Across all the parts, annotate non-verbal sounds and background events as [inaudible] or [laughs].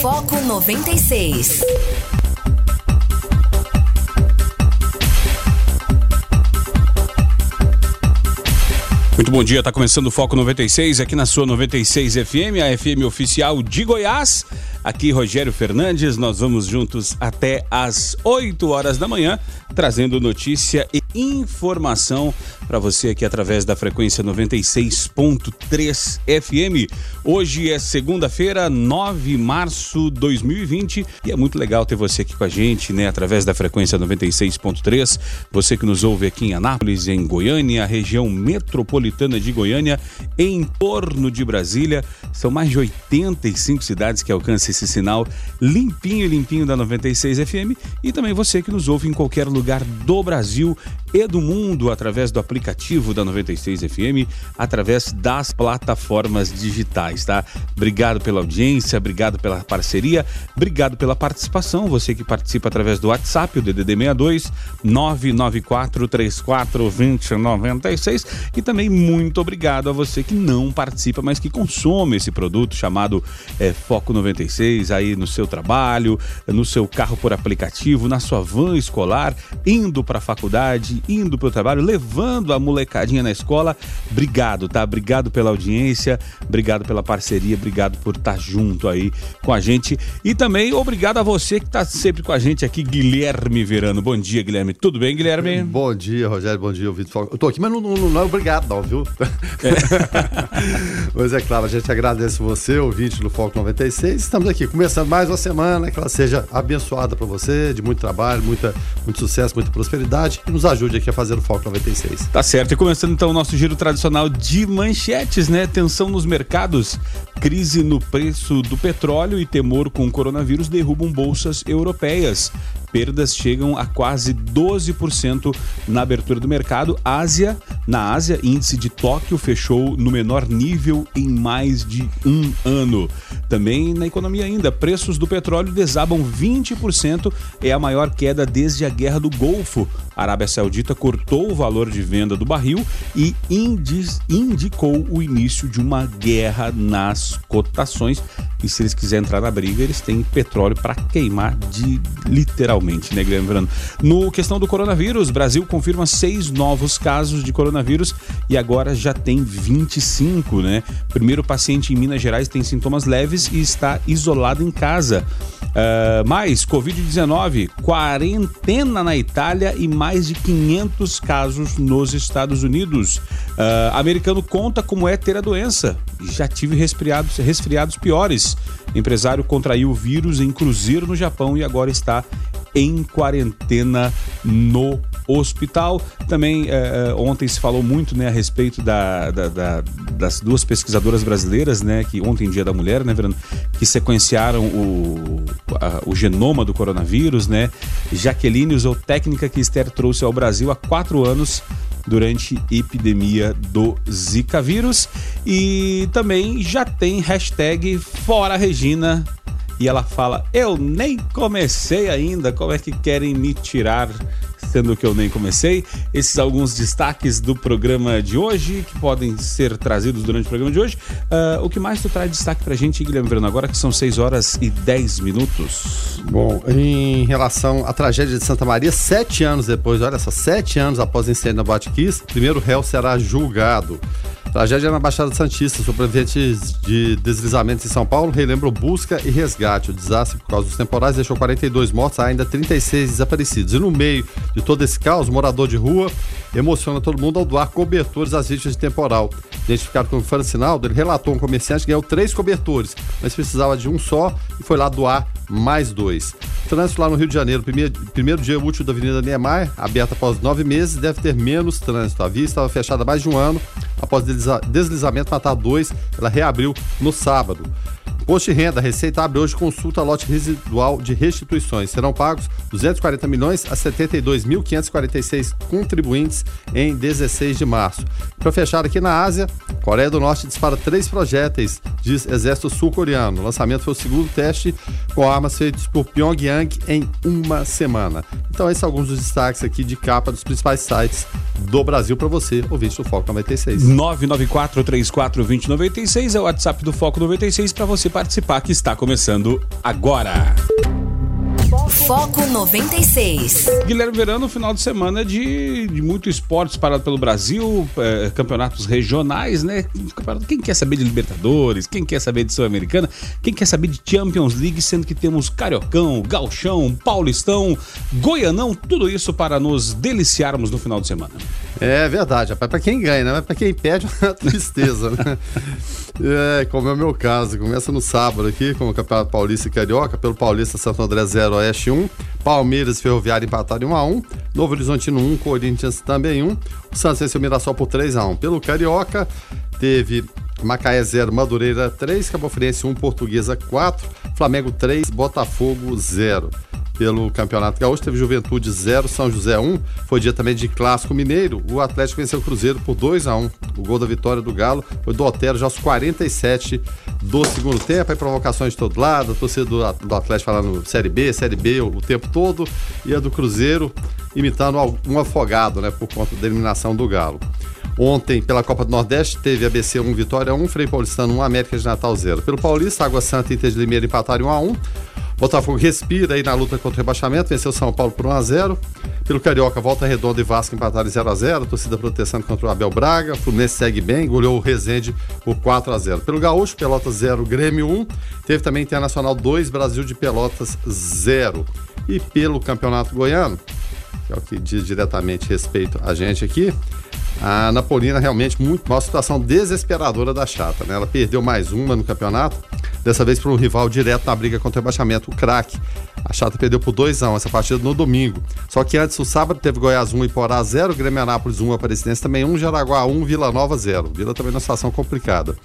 Foco 96. Muito bom dia, está começando o Foco 96 aqui na sua 96 FM, a FM oficial de Goiás. Aqui Rogério Fernandes, nós vamos juntos até às 8 horas da manhã, trazendo notícia e informação para você aqui através da frequência 96.3 FM. Hoje é segunda-feira, 9 de março de 2020 e é muito legal ter você aqui com a gente, né, através da frequência 96.3. Você que nos ouve aqui em Anápolis, em Goiânia, região metropolitana de Goiânia, em torno de Brasília. São mais de 85 cidades que alcançam esse sinal limpinho, limpinho da 96 FM e também você que nos ouve em qualquer lugar do Brasil e do mundo através do aplicativo da 96 FM, através das plataformas digitais, tá? Obrigado pela audiência, obrigado pela parceria, obrigado pela participação, você que participa através do WhatsApp, o DDD 62 994 34 2096 e também muito obrigado a você que não participa, mas que consome esse produto chamado é, Foco 96 aí no seu trabalho, no seu carro por aplicativo, na sua van escolar, indo para a faculdade, indo para o trabalho, levando a molecadinha na escola. Obrigado, tá? Obrigado pela audiência, obrigado pela parceria, obrigado por estar tá junto aí com a gente. E também obrigado a você que está sempre com a gente aqui, Guilherme Verano. Bom dia, Guilherme. Tudo bem, Guilherme? Bom dia, Rogério. Bom dia, Vitor. Eu tô aqui, mas não, não, não é obrigado, não, viu? É. [laughs] mas é claro, a gente agradece você, ouvinte do Foco 96. Estamos aqui começando mais uma semana, que ela seja abençoada para você, de muito trabalho, muita, muito sucesso, muita prosperidade e nos ajude aqui a fazer o Foco 96. Tá certo. E começando então o nosso giro tradicional de manchetes, né? Tensão nos mercados, crise no preço do petróleo e temor com o coronavírus derrubam bolsas europeias perdas chegam a quase 12% na abertura do mercado. Ásia, na Ásia, índice de Tóquio fechou no menor nível em mais de um ano. Também na economia ainda, preços do petróleo desabam 20%, é a maior queda desde a Guerra do Golfo. A Arábia Saudita cortou o valor de venda do barril e indicou o início de uma guerra nas cotações. E se eles quiserem entrar na briga, eles têm petróleo para queimar de literalmente né, Guilherme? No questão do coronavírus, Brasil confirma seis novos casos de coronavírus e agora já tem 25, né? Primeiro paciente em Minas Gerais tem sintomas leves e está isolado em casa. Uh, mais, Covid-19, quarentena na Itália e mais de 500 casos nos Estados Unidos. Uh, americano conta como é ter a doença. Já tive resfriados, resfriados piores. Empresário contraiu o vírus em cruzeiro no Japão e agora está em quarentena no hospital. Também é, ontem se falou muito né, a respeito da, da, da, das duas pesquisadoras brasileiras, né, que ontem, Dia da Mulher, né, Verano, que sequenciaram o, a, o genoma do coronavírus, né? Jaqueline usou técnica que Esther trouxe ao Brasil há quatro anos durante epidemia do Zika vírus. E também já tem hashtag Fora Regina e ela fala: Eu nem comecei ainda, como é que querem me tirar? Sendo que eu nem comecei. Esses alguns destaques do programa de hoje, que podem ser trazidos durante o programa de hoje. Uh, o que mais tu traz destaque pra gente, Guilherme Verano, agora que são 6 horas e 10 minutos? Bom, em relação à tragédia de Santa Maria, sete anos depois, olha só, sete anos após o incêndio na Boate Kiss, primeiro réu será julgado. Tragédia na Baixada Santista. Sobreviventes de deslizamentos em São Paulo relembram busca e resgate. O desastre por causa dos temporais deixou 42 mortos, ainda 36 desaparecidos. E no meio de todo esse caos, morador de rua emociona todo mundo ao doar cobertores às vítimas de temporal. Identificado como Francinaldo, ele relatou um comerciante que ganhou três cobertores, mas precisava de um só e foi lá doar mais dois. Trânsito lá no Rio de Janeiro, primeiro, primeiro dia útil da Avenida Niemeyer, aberta após nove meses, deve ter menos trânsito. A via estava fechada há mais de um ano, após deslizamento matar dois, ela reabriu no sábado. Posto de renda, a Receita abre hoje consulta lote residual de restituições. Serão pagos 240 milhões a 72.546 contribuintes em 16 de março. Para fechar aqui na Ásia, Coreia do Norte dispara três projéteis, diz Exército Sul-Coreano. O lançamento foi o segundo teste com armas feitos por Pyongyang em uma semana. Então, esses são alguns dos destaques aqui de capa dos principais sites do Brasil para você, ouvinte do Foco 96. 994-34-2096 é o WhatsApp do Foco 96 para você participar, que está começando agora. Foco 96. Guilherme Verano, final de semana de, de muito esporte parado pelo Brasil, é, campeonatos regionais, né? Quem quer saber de Libertadores, quem quer saber de Sul-Americana, quem quer saber de Champions League, sendo que temos Cariocão, Galchão, Paulistão, Goianão, tudo isso para nos deliciarmos no final de semana. É verdade, rapaz. Pra quem ganha, né? Mas pra quem perde, [laughs] é uma tristeza, né? É, como é o meu caso. Começa no sábado aqui, com o Campeonato Paulista e Carioca, pelo Paulista Santo André 0, Oeste 1. Palmeiras e Ferroviário empataram 1x1. Novo Horizontino 1, Corinthians também 1. O Santos venceu o Mirassol por 3x1. Pelo Carioca, teve Macaé 0, Madureira 3, Cabo Friense 1, Portuguesa 4, Flamengo 3, Botafogo 0 pelo Campeonato Gaúcho. Teve Juventude 0, São José 1. Foi dia também de Clássico Mineiro. O Atlético venceu o Cruzeiro por 2 a 1 O gol da vitória do Galo foi do Otero já aos 47 do segundo tempo. Aí provocações de todo lado. A torcida do, Atlético falando Série B, Série B o tempo todo. E a do Cruzeiro imitando um afogado, né? Por conta da eliminação do Galo. Ontem, pela Copa do Nordeste, teve ABC 1, Vitória 1, Frei Paulistano 1, América de Natal 0. Pelo Paulista, Água Santa e Inter de Limeira empataram 1 a 1 Botafogo respira aí na luta contra o rebaixamento, venceu São Paulo por 1x0. Pelo Carioca, Volta Redonda e Vasco empataram 0x0. Torcida protestando contra o Abel Braga. Fluminense segue bem, goleou o Rezende por 4x0. Pelo Gaúcho, Pelotas 0, Grêmio 1. Teve também Internacional 2, Brasil de Pelotas 0. E pelo Campeonato Goiano, que é o que diz diretamente respeito a gente aqui, a Napolina realmente muito uma situação desesperadora da Chata, né? Ela perdeu mais uma no campeonato, dessa vez para um rival direto na briga contra o rebaixamento, o Crack. A Chata perdeu por 2 a 1 essa partida no domingo. Só que antes, o sábado, teve Goiás 1 e Porá 0, Grêmio Anápolis 1, Aparecidense também 1, Jaraguá 1, Vila Nova 0. Vila também numa situação complicada.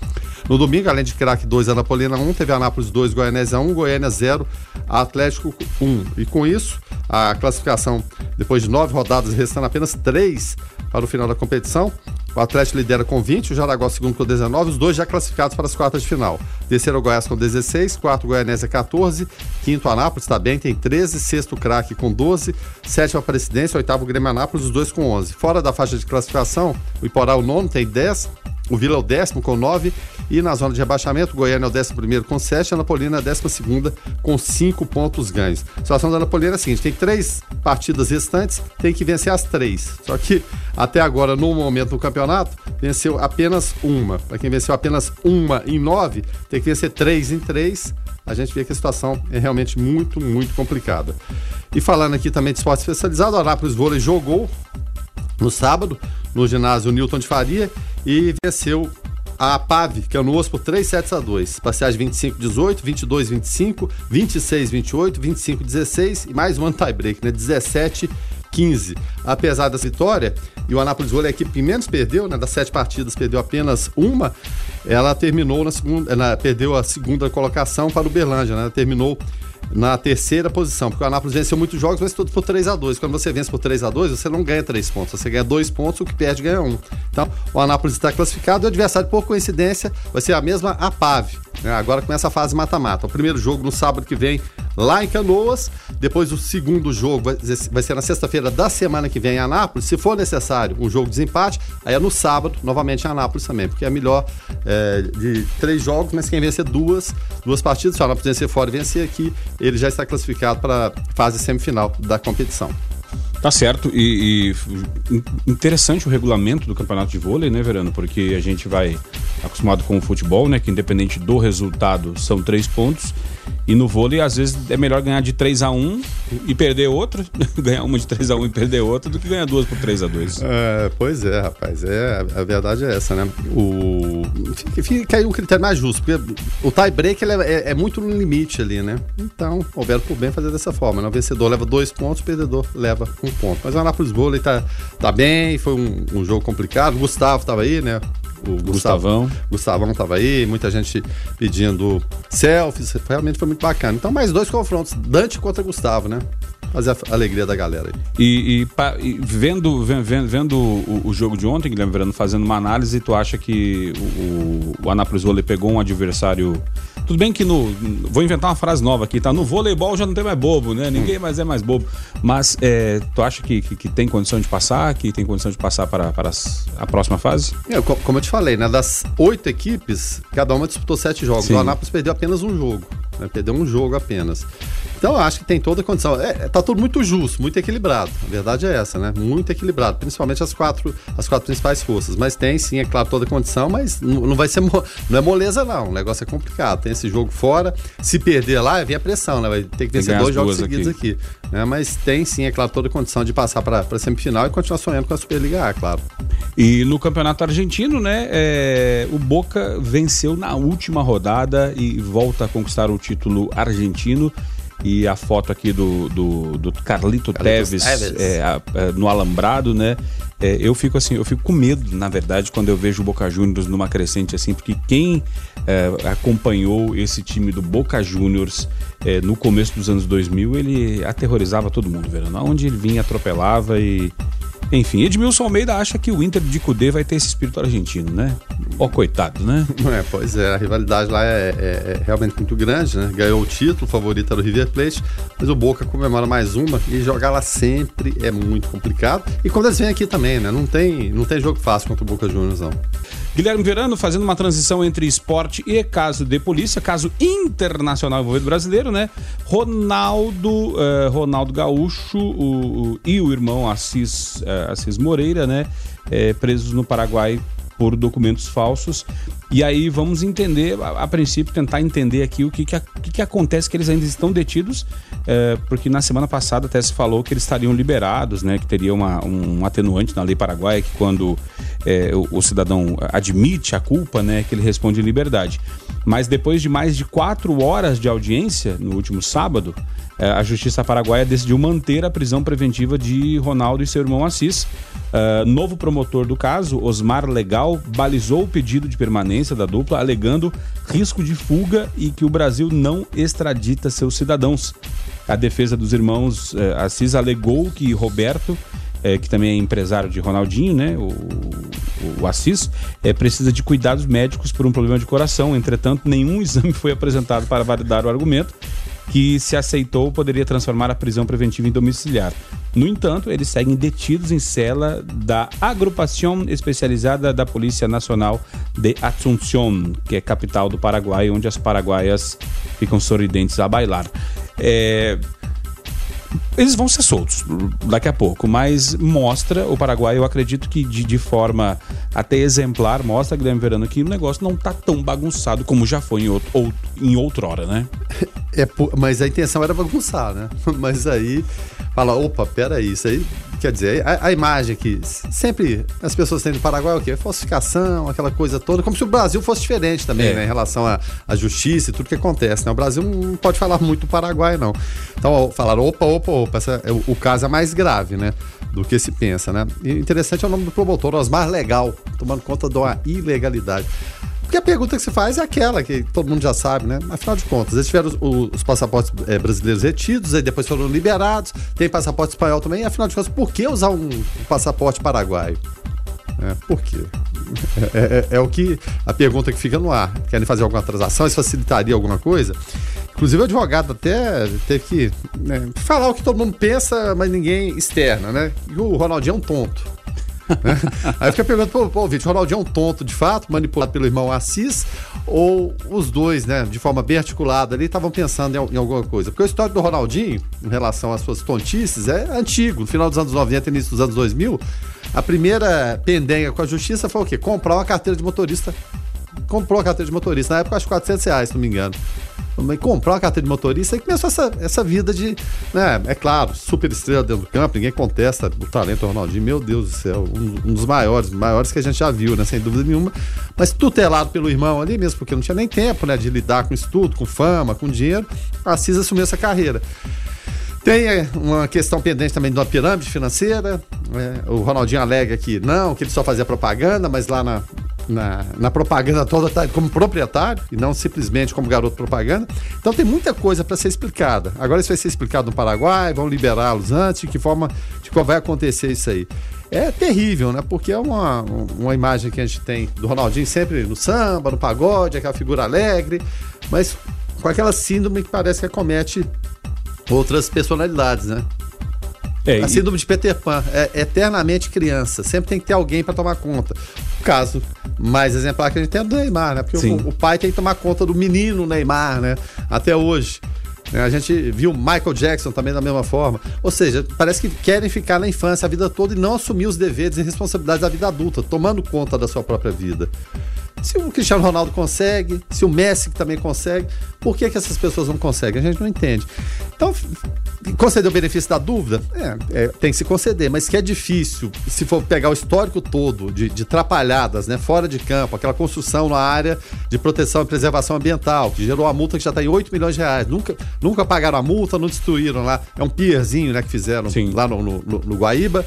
No domingo, além de Crack 2, Anapolina 1, teve Anápolis 2, Goianésia 1, Goiânia 0, Atlético 1. E com isso, a classificação, depois de nove rodadas, restando apenas três para o final da competição. O Atlético lidera com 20, o Jaraguá segundo com 19, os dois já classificados para as quartas de final. Terceiro o Goiás com 16, quarto Goianésia 14, quinto Anápolis está bem, tem 13, sexto Craque com 12, sétimo Aparecidense, oitavo Grêmio Anápolis, os dois com 11. Fora da faixa de classificação, o Iporá o nono tem 10, o Vila o décimo com 9 e na zona de rebaixamento, Goiânia é o décimo primeiro com 7, a Anapolina é a décima segunda com 5 pontos ganhos. A situação da Anapolina é a seguinte, tem três partidas restantes, tem que vencer as três. Só que até agora, no momento do campeonato, venceu apenas uma. Para quem venceu apenas uma em nove, tem que vencer três em três. A gente vê que a situação é realmente muito, muito complicada. E falando aqui também de esporte especializado, o Anápolis Vôlei jogou no sábado, no ginásio Newton de Faria, e venceu a PAV, que é no por 3 sets a 2. Parciais 25 18, 22 25, 26 28, 25 16 e mais um tie-break, né? 17 15. Apesar dessa vitória, e o Anápolis Vôlei é a equipe que menos perdeu, né? Das sete partidas, perdeu apenas uma. Ela terminou na segunda, ela perdeu a segunda colocação para o Berlândia, né? Ela terminou na terceira posição, porque o Anápolis venceu muitos jogos, mas tudo por 3 a 2 Quando você vence por 3 a 2 você não ganha 3 pontos, você ganha 2 pontos, o que perde ganha 1. Um. Então, o Anápolis está classificado e o adversário, por coincidência, vai ser a mesma APAV. Né? Agora começa a fase mata-mata. O primeiro jogo no sábado que vem, lá em Canoas. Depois o segundo jogo vai, ser na sexta-feira da semana que vem em Anápolis. Se for necessário um jogo de desempate, aí é no sábado, novamente em Anápolis também, porque é melhor é, de três jogos, mas quem vencer duas, duas partidas, se o Anápolis vencer fora e vencer aqui, ele já está classificado para a fase semifinal da competição. Tá certo, e, e, interessante o regulamento do campeonato de vôlei, né, Verano? Porque a gente vai acostumado com o futebol, né? Que independente do resultado são três pontos. E no vôlei, às vezes, é melhor ganhar de 3 a 1 e perder outro, [laughs] ganhar uma de 3 a 1 e perder outra, do que ganhar duas por 3 a 2 é, Pois é, rapaz. É, a verdade é essa, né? O... Fica, aí um critério mais justo, porque o tie-break é, é, é, muito no limite ali, né? Então, houveram por bem fazer dessa forma. Né? O vencedor leva dois pontos, o perdedor leva um ponto. Mas o Anápolis Vôlei tá, tá bem, foi um, um jogo complicado. O Gustavo tava aí, né? O Gustavão. Gustavão estava aí, muita gente pedindo selfies, realmente foi muito bacana. Então, mais dois confrontos, Dante contra Gustavo, né? Fazer a alegria da galera aí. E, e, e vendo, vendo, vendo o, o, jogo de ontem, Guilherme Verano, fazendo uma análise, tu acha que o, o Anápolis Vôlei pegou um adversário Tudo bem que no. Vou inventar uma frase nova aqui, tá? No voleibol já não tem mais bobo, né? Ninguém mais é mais bobo. Mas é, tu acha que, que, que, tem condição de passar, que tem condição de passar para, para a próxima fase? É, como eu te falei, né? Das oito equipes, cada uma disputou sete jogos. Sim. O Anápolis perdeu apenas um jogo. Né? Perdeu um jogo apenas. Então eu acho que tem toda a condição. É, tá tudo muito justo, muito equilibrado. A verdade é essa, né? Muito equilibrado, principalmente as quatro, as quatro principais forças. Mas tem sim, é claro, toda a condição, mas não, não vai ser não é moleza não. O negócio é complicado. Tem esse jogo fora. Se perder lá, vem a pressão, né? Vai ter que vencer dois jogos seguidos aqui. aqui né? Mas tem sim, é claro, toda a condição de passar para a semifinal e continuar sonhando com a Superliga A, claro. E no Campeonato Argentino, né? É, o Boca venceu na última rodada e volta a conquistar o título argentino e a foto aqui do, do, do Carlito Teves, Teves. É, a, é, no Alambrado, né? É, eu fico assim, eu fico com medo, na verdade, quando eu vejo o Boca Juniors numa crescente assim, porque quem é, acompanhou esse time do Boca Juniors é, no começo dos anos 2000, ele aterrorizava todo mundo, vendo? Onde ele vinha, atropelava e enfim, Edmilson Almeida acha que o Inter de Cudê vai ter esse espírito argentino, né? Ó, oh, coitado, né? [laughs] É, pois é, a rivalidade lá é, é, é, realmente muito grande, né? Ganhou o título, favorito era o River Plate, mas o Boca comemora mais uma e jogar lá sempre é muito complicado. E quando eles vêm aqui também, né? Não tem, não tem jogo fácil contra o Boca Juniors, não. Guilherme Verano fazendo uma transição entre esporte e caso de polícia, caso internacional envolvido brasileiro, né? Ronaldo, uh, Ronaldo Gaúcho o, o, e o irmão Assis, uh, Assis Moreira, né? Uh, presos no Paraguai por documentos falsos. E aí vamos entender, a, a princípio, tentar entender aqui o que, que, que, que acontece, que eles ainda estão detidos, é, porque na semana passada até se falou que eles estariam liberados, né? Que teria uma, um atenuante na lei paraguaia que quando é, o, o, cidadão admite a culpa, né, que ele responde em liberdade. Mas depois de mais de quatro horas de audiência, no último sábado, a Justiça Paraguaia decidiu manter a prisão preventiva de Ronaldo e seu irmão Assis. Uh, novo promotor do caso, Osmar Legal, balizou o pedido de permanência da dupla, alegando risco de fuga e que o Brasil não extradita seus cidadãos. A defesa dos irmãos uh, Assis alegou que Roberto é, que também é empresário de Ronaldinho, né? O, o, o Assis, é, precisa de cuidados médicos por um problema de coração. Entretanto, nenhum [laughs] exame foi apresentado para validar o argumento que, se aceitou, poderia transformar a prisão preventiva em domiciliar. No entanto, eles seguem detidos em cela da Agrupação Especializada da Polícia Nacional de Asunción, que é capital do Paraguai, onde as paraguaias ficam sorridentes a bailar. É, eles vão ser soltos daqui a pouco, mas mostra o Paraguai, eu acredito que de, de forma até exemplar, mostra, Guilherme Verano, que o negócio não tá tão bagunçado como já foi em, outro, ou, em outrora, né? É, mas a intenção era bagunçar, né? [laughs] Mas aí fala, opa, peraí, isso aí Quer dizer, a, a, imagem que sempre as pessoas têm do Paraguai é o quê? Falsificação, aquela coisa toda, como se o Brasil fosse diferente também, é. né? Em relação à justiça e tudo que acontece, né? O Brasil não pode falar muito do Paraguai, não. Então, falaram, opa, opa, opa, essa, é, o, o caso é mais grave, né? Do que se pensa, né? E interessante é o nome do promotor, Osmar Legal, tomando conta de uma ilegalidade. Porque a pergunta que se faz é aquela que todo mundo já sabe, né? Afinal de contas, eles tiveram os, os passaportes é, brasileiros retidos, aí depois foram liberados, tem passaporte espanhol também, afinal de contas, por que usar um, passaporte paraguaio? É, por quê? [laughs] É, é, é, o que a pergunta que fica no ar. Querem fazer alguma transação? Isso facilitaria alguma coisa? Inclusive o advogado até teve que né, falar o que todo mundo pensa, mas ninguém externa, né? E o Ronaldinho é um tonto. Aí fica perguntando, pô, Vitor, o Ronaldinho é um tonto de fato, manipulado pelo irmão Assis, ou os dois, né, de forma bem articulada ali, estavam pensando em, em, alguma coisa? Porque a história do Ronaldinho, em relação às suas tontices, é antigo. No final dos anos 90 e início dos anos 2000, a primeira pendenga com a justiça foi o quê? Comprar uma carteira de motorista. Comprou a carteira de motorista, na época acho 400 reais, se não me engano comprar uma carteira de motorista e começou essa, essa vida de, né, é claro, super estrela dentro do campo, ninguém contesta o talento do Ronaldinho, meu Deus do céu, um, um, dos maiores, maiores que a gente já viu, né, sem dúvida nenhuma, mas tutelado pelo irmão ali mesmo, porque não tinha nem tempo, né, de lidar com isso tudo, com fama, com dinheiro, a Assis assumiu essa carreira. Tem é, uma questão pendente também uma pirâmide financeira. É, o Ronaldinho alega que não, que ele só fazia propaganda, mas lá na, na, na propaganda toda tá como proprietário e não simplesmente como garoto propaganda. Então tem muita coisa para ser explicada. Agora isso vai ser explicado no Paraguai, vão liberá-los antes, de que forma, de como vai acontecer isso aí. É terrível, né? Porque é uma, uma imagem que a gente tem do Ronaldinho sempre no samba, no pagode, aquela figura alegre. mas com aquela síndrome que parece que acomete outras personalidades, né? É, a síndrome de Peter Pan é eternamente criança, sempre tem que ter alguém para tomar conta. O caso mais exemplar que a gente tem é do Neymar, né? Porque o, o, pai tem que tomar conta do menino Neymar, né? Até hoje. Né? A gente viu Michael Jackson também da mesma forma. Ou seja, parece que querem ficar na infância a vida toda e não assumir os deveres e responsabilidades da vida adulta, tomando conta da sua própria vida. Se o Cristiano Ronaldo consegue, se o Messi também consegue, por que, que essas pessoas não conseguem? A gente não entende. Então, conceder o benefício da dúvida? É, é, tem que se conceder, mas que é difícil, se for pegar o histórico todo de, de trapalhadas, né, fora de campo, aquela construção na área de proteção e preservação ambiental, que gerou uma multa que já está em 8 milhões de reais. Nunca, nunca pagaram a multa, não destruíram lá. É um pierzinho né, que fizeram Sim. lá no, no, no Guaíba.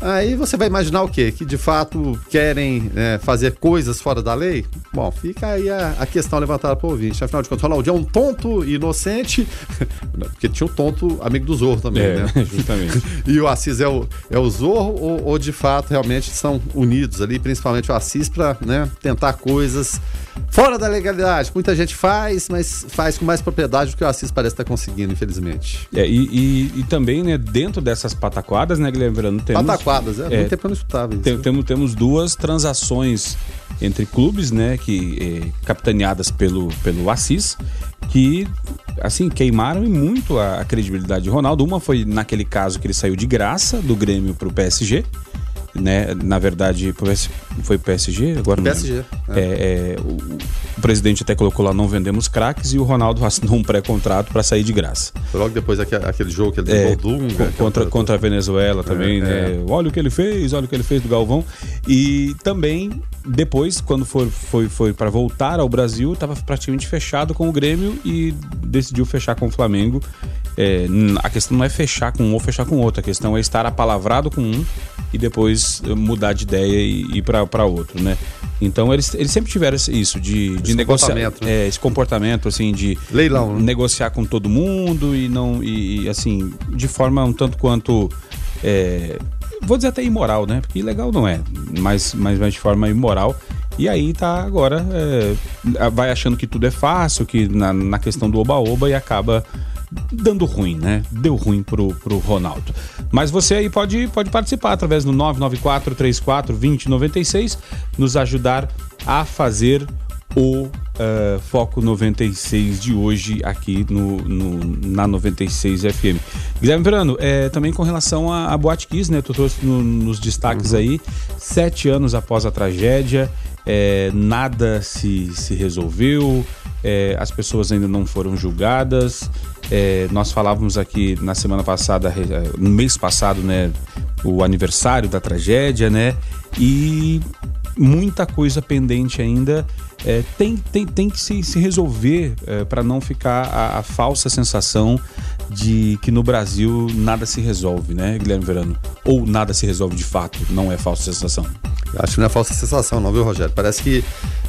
Aí você vai imaginar o quê? Que de fato querem é, fazer coisas fora da lei? Bom, fica aí a, a questão levantada para o ouvinte. Afinal de contas, o Ronaldinho é um tonto inocente, [laughs] porque tinha um tonto amigo do Zorro também, é, né? [laughs] Justamente. [laughs] e o Assis é o, é o Zorro ou, ou de fato realmente são unidos ali, principalmente o Assis, para né, tentar coisas fora da legalidade. Muita gente faz, mas faz com mais propriedade do que o Assis parece estar conseguindo, infelizmente. É, e, e, e também, né, dentro dessas pataquadas, né, Guilherme Verano, temos quadras, é, é muito tempo eu não escutava isso. Tem, temos, temos duas transações entre clubes, né, que é, capitaneadas pelo, pelo Assis, que assim queimaram muito a, a credibilidade de Ronaldo. Uma foi naquele caso que ele saiu de graça do Grêmio para o PSG né? Na verdade, foi o PSG? Agora PSG. É. É, o, o, presidente até colocou lá não vendemos craques e o Ronaldo assinou um pré-contrato para sair de graça. Logo depois aquele jogo que ele é, Dunga, contra, contra a Venezuela também, é, né? É. Olha o que ele fez, olha o que ele fez do Galvão. E também depois, quando foi, foi, foi para voltar ao Brasil, estava praticamente fechado com o Grêmio e decidiu fechar com o Flamengo. É, a questão não é fechar com um ou fechar com outro, a questão é estar apalavrado com um e depois mudar de ideia e ir para outro, né? Então eles, eles sempre tiveram isso de, de negociar né? é, esse comportamento assim de leilão, né? negociar com todo mundo e não e, e assim de forma um tanto quanto é, vou dizer até imoral, né? Porque ilegal não é, mas, mas, mas de forma imoral. E aí tá agora, é, vai achando que tudo é fácil, que na, na questão do oba-oba e acaba dando ruim, né? Deu ruim pro, pro Ronaldo. Mas você aí pode, pode participar através do 994 34 2096, nos ajudar a fazer o uh, Foco 96 de hoje aqui no, no, na 96 FM. Guilherme Verano, é, também com relação a, a Boate Kiss, né? Tu trouxe no, nos destaques uhum. aí, sete anos após a tragédia, é, nada se, se resolveu, é, as pessoas ainda não foram julgadas. É, nós falávamos aqui na semana passada, é, no mês passado, né, o aniversário da tragédia, né? E muita coisa pendente ainda. É, tem, tem, tem que se, se resolver é, para não ficar a, a, falsa sensação de que no Brasil nada se resolve, né, Guilherme Verano? Ou nada se resolve de fato, não é falsa sensação. Acho que não é falsa sensação, não, viu, Rogério? Parece que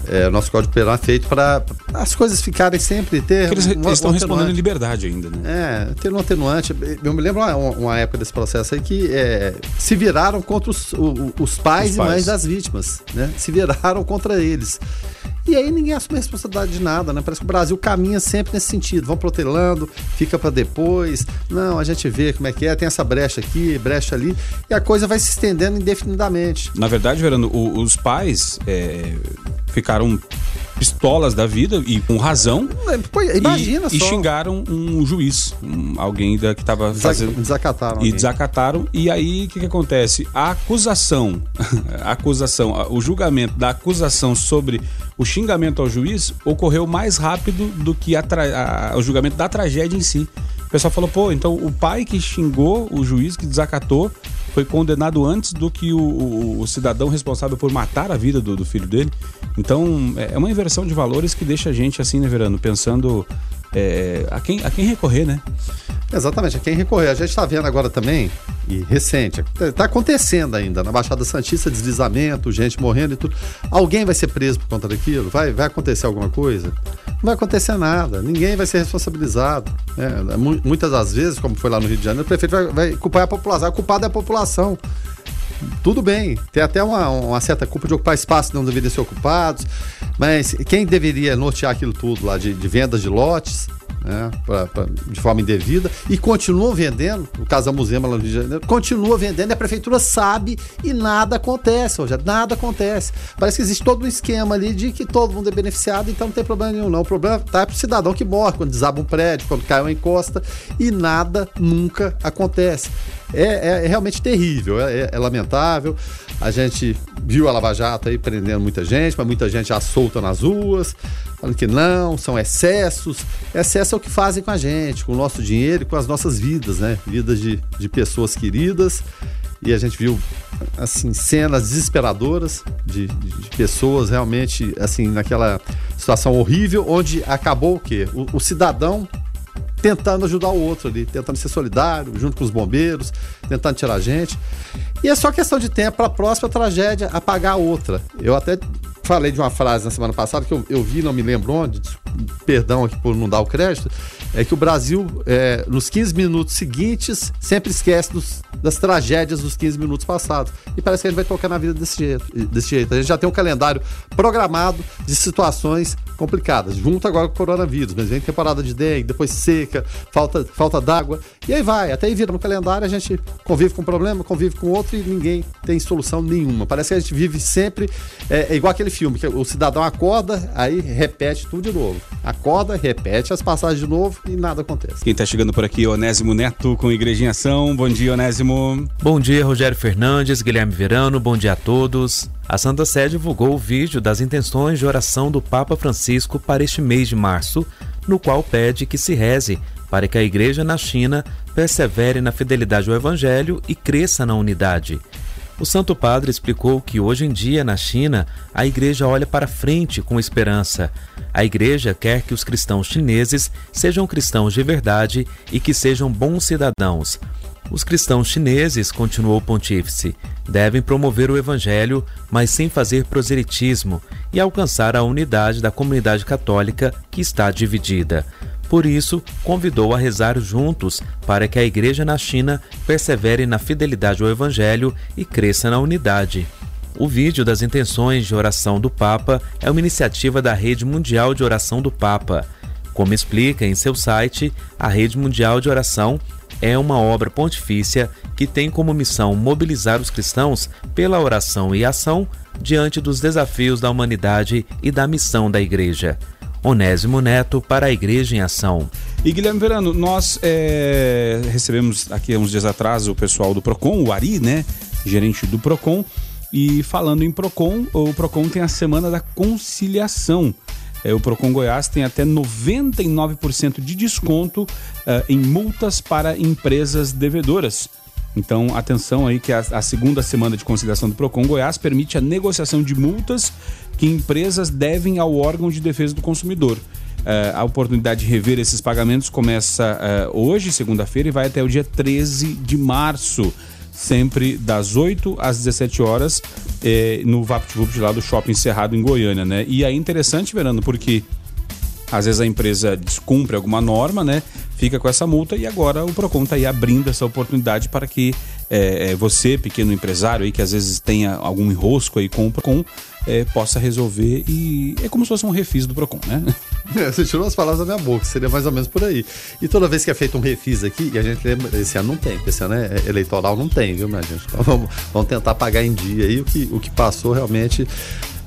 é, o nosso código penal é feito para as coisas ficarem sempre ter. Porque eles, um, eles estão respondendo em liberdade ainda, né? É, ter um atenuante. Eu me lembro uma, uma época desse processo aí que é, se viraram contra os, o, os, pais os, e mães das vítimas, né? Se viraram contra eles. E aí ninguém assume a responsabilidade de nada, né? Parece que o Brasil caminha sempre nesse sentido. Vão protelando, fica para depois. Não, a gente vê como é que é, tem essa brecha aqui, brecha ali, e a coisa vai se estendendo indefinidamente. Na verdade, Verano, os pais é, ficaram pistolas da vida e com razão. Pô, imagina e, só. E xingaram um juiz, um, alguém da, que estava fazendo. Desacataram. E alguém. desacataram. E aí o que, que acontece? A acusação, [laughs] a acusação, o julgamento da acusação sobre o xingamento ao juiz ocorreu mais rápido do que a a, o julgamento da tragédia em si. O pessoal falou, pô, então o pai que xingou o juiz, que desacatou, foi condenado antes do que o, o, o cidadão responsável por matar a vida do, do, filho dele. Então, é, é uma inversão de valores que deixa a gente, assim, né, Verano, pensando é, a, quem, a quem recorrer, né? Exatamente, a quem recorrer. A gente está vendo agora também, e recente, está acontecendo ainda na Baixada Santista, deslizamento, gente morrendo e tudo. Alguém vai ser preso por conta daquilo? Vai, vai acontecer alguma coisa? Não vai acontecer nada, ninguém vai ser responsabilizado. Né? Muitas das vezes, como foi lá no Rio de Janeiro, o prefeito vai, vai culpar a população, a culpada é a população. tudo bem, tem até uma, uma certa culpa de ocupar espaços que não deveriam ser ocupados, mas quem deveria nortear aquilo tudo lá de, de vendas de lotes, né, pra, pra, de forma indevida e continuam vendendo, no caso da Museu lá no Rio de Janeiro, continua vendendo e a prefeitura sabe e nada acontece, hoje nada acontece. Parece que existe todo um esquema ali de que todo mundo é beneficiado, então não tem problema nenhum, não. O problema tá pro cidadão que morre quando desaba um prédio, quando cai uma encosta e nada nunca acontece. É, é, é realmente terrível, é, é, é lamentável. A gente viu a Lava Jato aí prendendo muita gente, mas muita gente já solta nas ruas falando que não, são excessos. Excesso é o que fazem com a gente, com o nosso dinheiro e com as nossas vidas, né? Vidas de, de pessoas queridas. E a gente viu, assim, cenas desesperadoras de, de, de pessoas realmente, assim, naquela situação horrível, onde acabou o quê? o, o cidadão tentando ajudar o outro ali, tentando ser solidário, junto com os bombeiros, tentando tirar a gente. E é só questão de tempo para a próxima tragédia apagar a outra. Eu até falei de uma frase na semana passada que eu, eu vi, não me lembro onde, perdão aqui por não dar o crédito, é que o Brasil, é, nos 15 minutos seguintes, sempre esquece dos, das tragédias dos 15 minutos passados. E parece que a gente vai tocar na vida desse jeito, desse jeito. A gente já tem um calendário programado de situações complicadas, junto agora com o coronavírus, mas vem temporada de dengue, depois seca, falta, falta d'água, e aí vai, até aí vira no calendário, a gente convive com um problema, convive com outro e ninguém tem solução nenhuma. Parece que a gente vive sempre, é, é igual aquele filme, que o cidadão acorda, aí repete tudo de novo. Acorda, repete as passagens de novo e nada acontece. Quem está chegando por aqui, Onésimo Neto, com Igreja em Ação. Bom dia, Onésimo. Bom dia, Rogério Fernandes, Guilherme Verano, bom dia a todos. A Santa Sé divulgou o vídeo das intenções de oração do Papa Francisco para este mês de março, no qual pede que se reze para que a Igreja na China persevere na fidelidade ao Evangelho e cresça na unidade. O Santo Padre explicou que hoje em dia na China a igreja olha para frente com esperança. A igreja quer que os cristãos chineses sejam cristãos de verdade e que sejam bons cidadãos. Os cristãos chineses, continuou o pontífice, devem promover o evangelho, mas sem fazer proselitismo e alcançar a unidade da comunidade católica que está dividida. Por isso, convidou a rezar juntos para que a Igreja na China persevere na fidelidade ao Evangelho e cresça na unidade. O vídeo das intenções de oração do Papa é uma iniciativa da Rede Mundial de Oração do Papa. Como explica em seu site, a Rede Mundial de Oração é uma obra pontifícia que tem como missão mobilizar os cristãos pela oração e ação diante dos desafios da humanidade e da missão da Igreja. Onésimo Neto para a Igreja em Ação. E Guilherme Verano, nós é, recebemos aqui uns dias atrás o pessoal do PROCON, o Ari, né? Gerente do PROCON. E falando em PROCON, o PROCON tem a Semana da Conciliação. É, o Procon Goiás tem até 99% de desconto uh, em multas para empresas devedoras. Então, atenção aí que a, a, segunda semana de conciliação do Procon Goiás permite a negociação de multas que empresas devem ao órgão de defesa do consumidor. Uh, a oportunidade de rever esses pagamentos começa uh, hoje, segunda-feira, e vai até o dia 13 de março, sempre das 8 às 17 horas, eh, no VaptVupt lá do Shopping Cerrado em Goiânia, né? E é interessante, Verano, porque às vezes a empresa descumpre alguma norma, né? Fica com essa multa e agora o Procon está aí abrindo essa oportunidade para que é, você, pequeno empresário aí, que às vezes tenha algum enrosco aí com o Procon, é, possa resolver e é como se fosse um refis do Procon, né? [laughs] É, você tirou as palavras da minha boca, seria mais ou menos por aí. E toda vez que é feito um refis aqui, e a gente lembra, esse ano não tem, porque esse ano é eleitoral, não tem, viu, minha gente? Então vamos, vamos tentar pagar em dia aí o que, o que passou realmente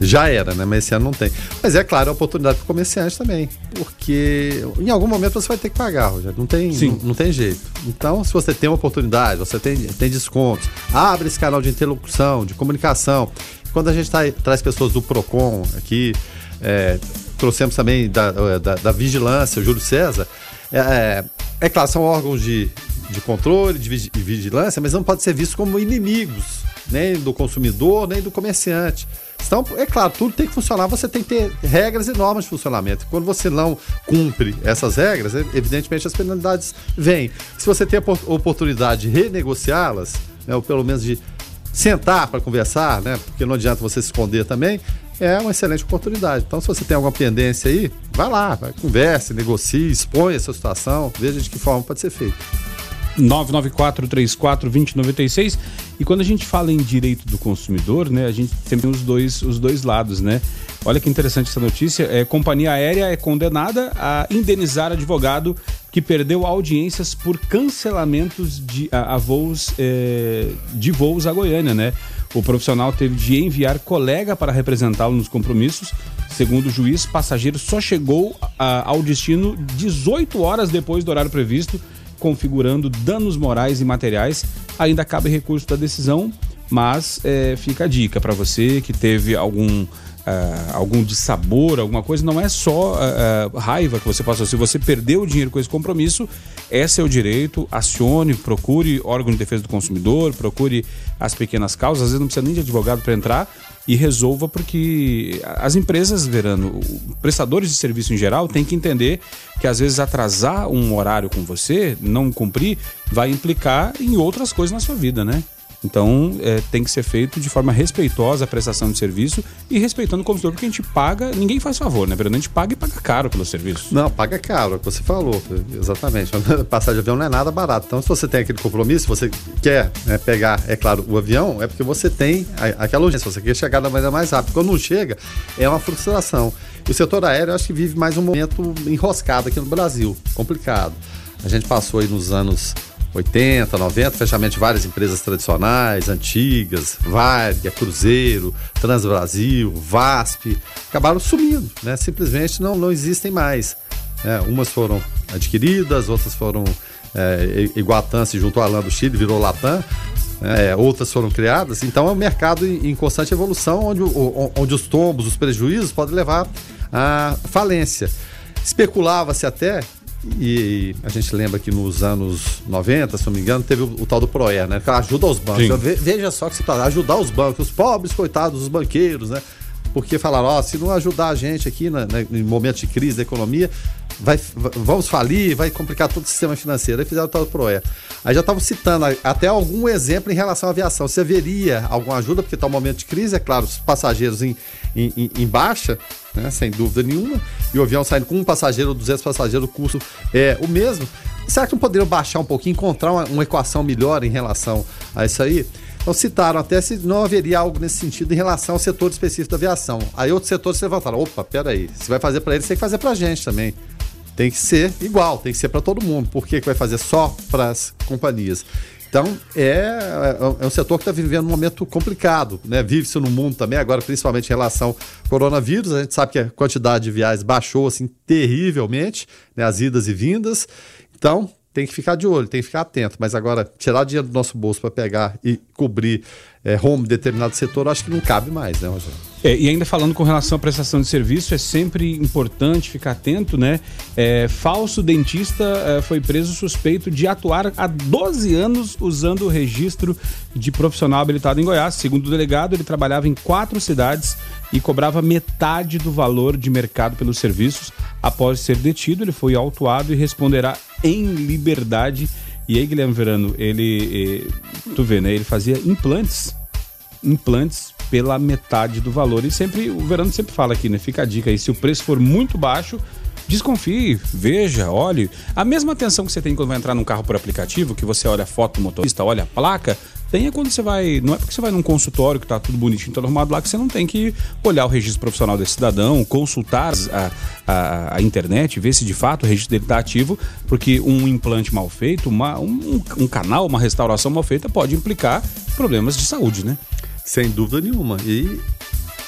já era, né? Mas esse ano não tem. Mas é claro, é oportunidade para o comerciante também. Porque em algum momento você vai ter que pagar, Não tem, não, não, tem jeito. Então, se você tem uma oportunidade, você tem, tem descontos, abre esse canal de interlocução, de comunicação. Quando a gente tá, traz pessoas do PROCON aqui, é, trouxemos também da, da, da, vigilância, o Júlio César. É, é, é claro, são órgãos de, de controle, de vigilância, mas não pode ser visto como inimigos, nem do consumidor, nem do comerciante. Então, é claro, tudo tem que funcionar, você tem que ter regras e normas de funcionamento. Quando você não cumpre essas regras, evidentemente as penalidades vêm. Se você tem a oportunidade de renegociá-las, né, ou pelo menos de sentar para conversar, né, porque não adianta você se esconder também, é uma excelente oportunidade. Então, se você tem alguma pendência aí, vai lá, vai, converse, negocie, exponha essa situação, veja de que forma pode ser feito. 994-34-2096. E quando a gente fala em direito do consumidor, né, a gente tem os dois, os dois lados, né? Olha que interessante essa notícia. É, companhia aérea é condenada a indenizar advogado que perdeu audiências por cancelamentos de, a, a voos, é, de voos a Goiânia, né? O profissional teve de enviar colega para representá-lo nos compromissos. Segundo o juiz, passageiro só chegou a, ao destino 18 horas depois do horário previsto configurando danos morais e materiais. Ainda cabe recurso da decisão, mas é, fica a dica para você que teve algum Uh, algum dissabor, alguma coisa, não é só uh, uh, raiva que você passou. Se você perdeu o dinheiro com esse compromisso, é o direito, acione, procure órgão de defesa do consumidor, procure as pequenas causas, às vezes não precisa nem de advogado para entrar e resolva, porque as empresas, Verano, prestadores de serviço em geral, têm que entender que às vezes atrasar um horário com você, não cumprir, vai implicar em outras coisas na sua vida, né? Então, é, tem que ser feito de forma respeitosa a prestação de serviço e respeitando o consumidor, porque a gente paga, ninguém faz favor, né, Verano? A gente paga e paga caro pelo serviço. Não, paga caro, é o que você falou, exatamente. [laughs] Passar de avião não é nada barato. Então, se você tem aquele compromisso, você quer né, pegar, é claro, o avião, é porque você tem aquela urgência, você quer chegar da maneira mais rápida. Quando não chega, é uma frustração. O setor aéreo, eu acho que vive mais um momento enroscado aqui no Brasil, complicado. A gente passou aí nos anos 80, 90, fechamento de várias empresas tradicionais, antigas, Varga, Cruzeiro, Transbrasil, VASP, acabaram sumindo, né? Simplesmente não, não existem mais. É, umas foram adquiridas, outras foram. É, Iguatã se juntou à Alain do Chile, virou Latam. É, outras foram criadas, então é um mercado em, constante evolução, onde, onde os tombos, os prejuízos podem levar à falência. Especulava-se até e a gente lembra que nos anos 90, se não me engano, teve o, o tal do PROER, né? Que ajuda os bancos. veja só que se tá ajudar os bancos, os pobres, coitados, os banqueiros, né? Porque falaram, ó, se não ajudar a gente aqui na, em momentos de crise da economia, vai, vamos falir, vai complicar todo o sistema financeiro. Aí fizeram o tal do PROER. Aí já estavam citando até algum exemplo em relação à aviação. Se haveria alguma ajuda, porque está um momento de crise, é claro, os passageiros em, em, em baixa, né, sem dúvida nenhuma, e o avião saindo com um passageiro ou 200 passageiros, o custo é o mesmo. Será que não poderiam baixar um pouquinho, encontrar uma, uma equação melhor em relação a isso aí? Então citaram até se não haveria algo nesse sentido em relação ao setor específico da aviação. Aí outros setores se levantaram, opa, peraí, se vai fazer para eles, tem que fazer para a gente também. Tem que ser igual, tem que ser para todo mundo. Por que, que vai fazer só para as companhias? Então, é, é, é um setor que está vivendo um momento complicado, né? Vive-se no mundo também, agora principalmente em relação ao coronavírus. A gente sabe que a quantidade de viagens baixou, assim, terrivelmente, né? As idas e vindas. Então, tem que ficar de olho, tem que ficar atento. Mas agora, tirar dinheiro do nosso bolso para pegar e cobrir é, home determinado setor, acho que não cabe mais, né, Rogério? É, e ainda falando com relação à prestação de serviço, é sempre importante ficar atento, né? É, falso dentista é, foi preso suspeito de atuar há 12 anos usando o registro de profissional habilitado em Goiás. Segundo o delegado, ele trabalhava em quatro cidades e cobrava metade do valor de mercado pelos serviços. Após ser detido, ele foi autuado e responderá em liberdade. E aí, Guilherme Verano, ele, eh, tu vê, né? Ele fazia implantes, implantes pela metade do valor. E sempre, o Verano sempre fala aqui, né? Fica a dica aí, se o preço for muito baixo, desconfie, veja, olhe. A mesma atenção que você tem quando vai entrar num carro por aplicativo, que você olha a foto do motorista, olha a placa, tenha quando você vai. Não é porque você vai num consultório que está tudo bonitinho, tudo arrumado lá, que você não tem que olhar o registro profissional desse cidadão, consultar a, a, a internet, ver se de fato o registro dele está ativo, porque um implante mal feito, uma, um, um canal, uma restauração mal feita pode implicar problemas de saúde, né? Sem dúvida nenhuma. E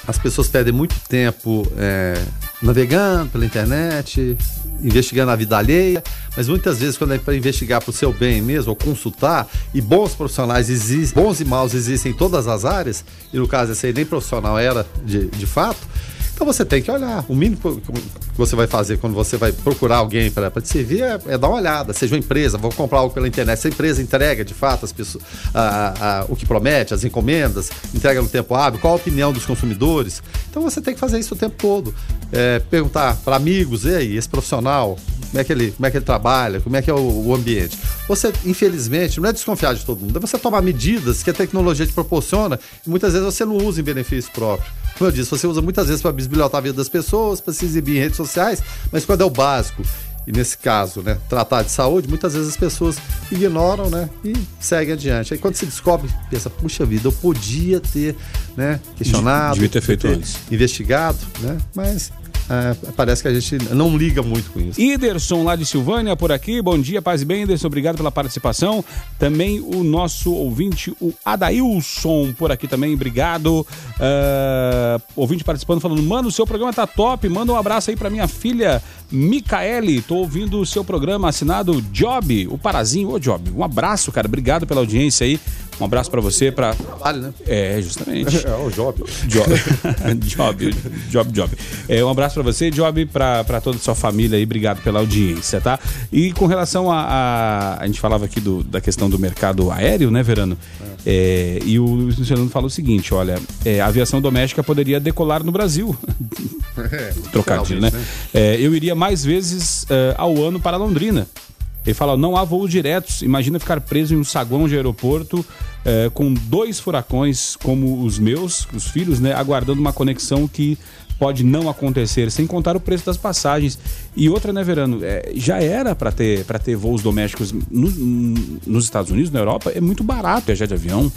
as pessoas perdem muito tempo é, navegando pela internet, investigando a vida alheia, mas muitas vezes quando é para investigar para o seu bem mesmo, ou consultar, e bons profissionais existem, bons e maus existem em todas as áreas, e no caso esse aí nem profissional era de, de fato, então você tem que olhar. O mínimo que você vai fazer quando você vai procurar alguém para te servir é, é, dar uma olhada. Seja uma empresa, vou comprar algo pela internet. Se a empresa entrega de fato as pessoas, a, a, o que promete, as encomendas, entrega no tempo hábil, qual a opinião dos consumidores. Então você tem que fazer isso o tempo todo. É, perguntar para amigos, e aí, esse profissional, como é que ele, como é que ele trabalha, como é que é o, o, ambiente. Você, infelizmente, não é desconfiar de todo mundo, é você tomar medidas que a tecnologia te proporciona e muitas vezes você não usa em benefício próprio. Como eu disse, você usa muitas vezes para bisbilhotar a vida das pessoas, para se exibir em redes sociais, mas quando é o básico e nesse caso, né, tratar de saúde, muitas vezes as pessoas ignoram, né, e seguem adiante. Aí quando se descobre, pensa, puxa vida, eu podia ter, né, questionado, Devia ter feito ter antes. investigado, né, mas é, parece que a gente não liga muito com isso. Iderson lá de Silvânia por aqui. Bom dia, paz e bem, Iderson. Obrigado pela participação. Também o nosso ouvinte, o Adailson, por aqui também. Obrigado. Uh, ouvinte participando, falando: Mano, o seu programa tá top. Manda um abraço aí pra minha filha Micaele. Tô ouvindo o seu programa assinado Job, o Parazinho. Ô, Job, um abraço, cara. Obrigado pela audiência aí. Um abraço pra você. Pra... Trabalho, né? É, justamente. [laughs] É o job. Job, [laughs] job, job, job. É, um abraço para você, Job, para toda a sua família aí. Obrigado pela audiência, tá? E com relação a. A, a gente falava aqui do, da questão do mercado aéreo, né, Verano? É, e o Luiz Luciano fala o seguinte: olha, é, a aviação doméstica poderia decolar no Brasil. [laughs] Trocadilho, né? finalmente, É, eu iria mais vezes é, ao ano para Londrina. Ele fala, não há voos diretos. Imagina ficar preso em um saguão de aeroporto é, com dois furacões como os meus, os filhos, né? Aguardando uma conexão que pode não acontecer, sem contar o preço das passagens. E outra, né, Verano? É, já era para ter, ter voos domésticos no- nos Estados Unidos, na Europa, é muito barato viajar de avião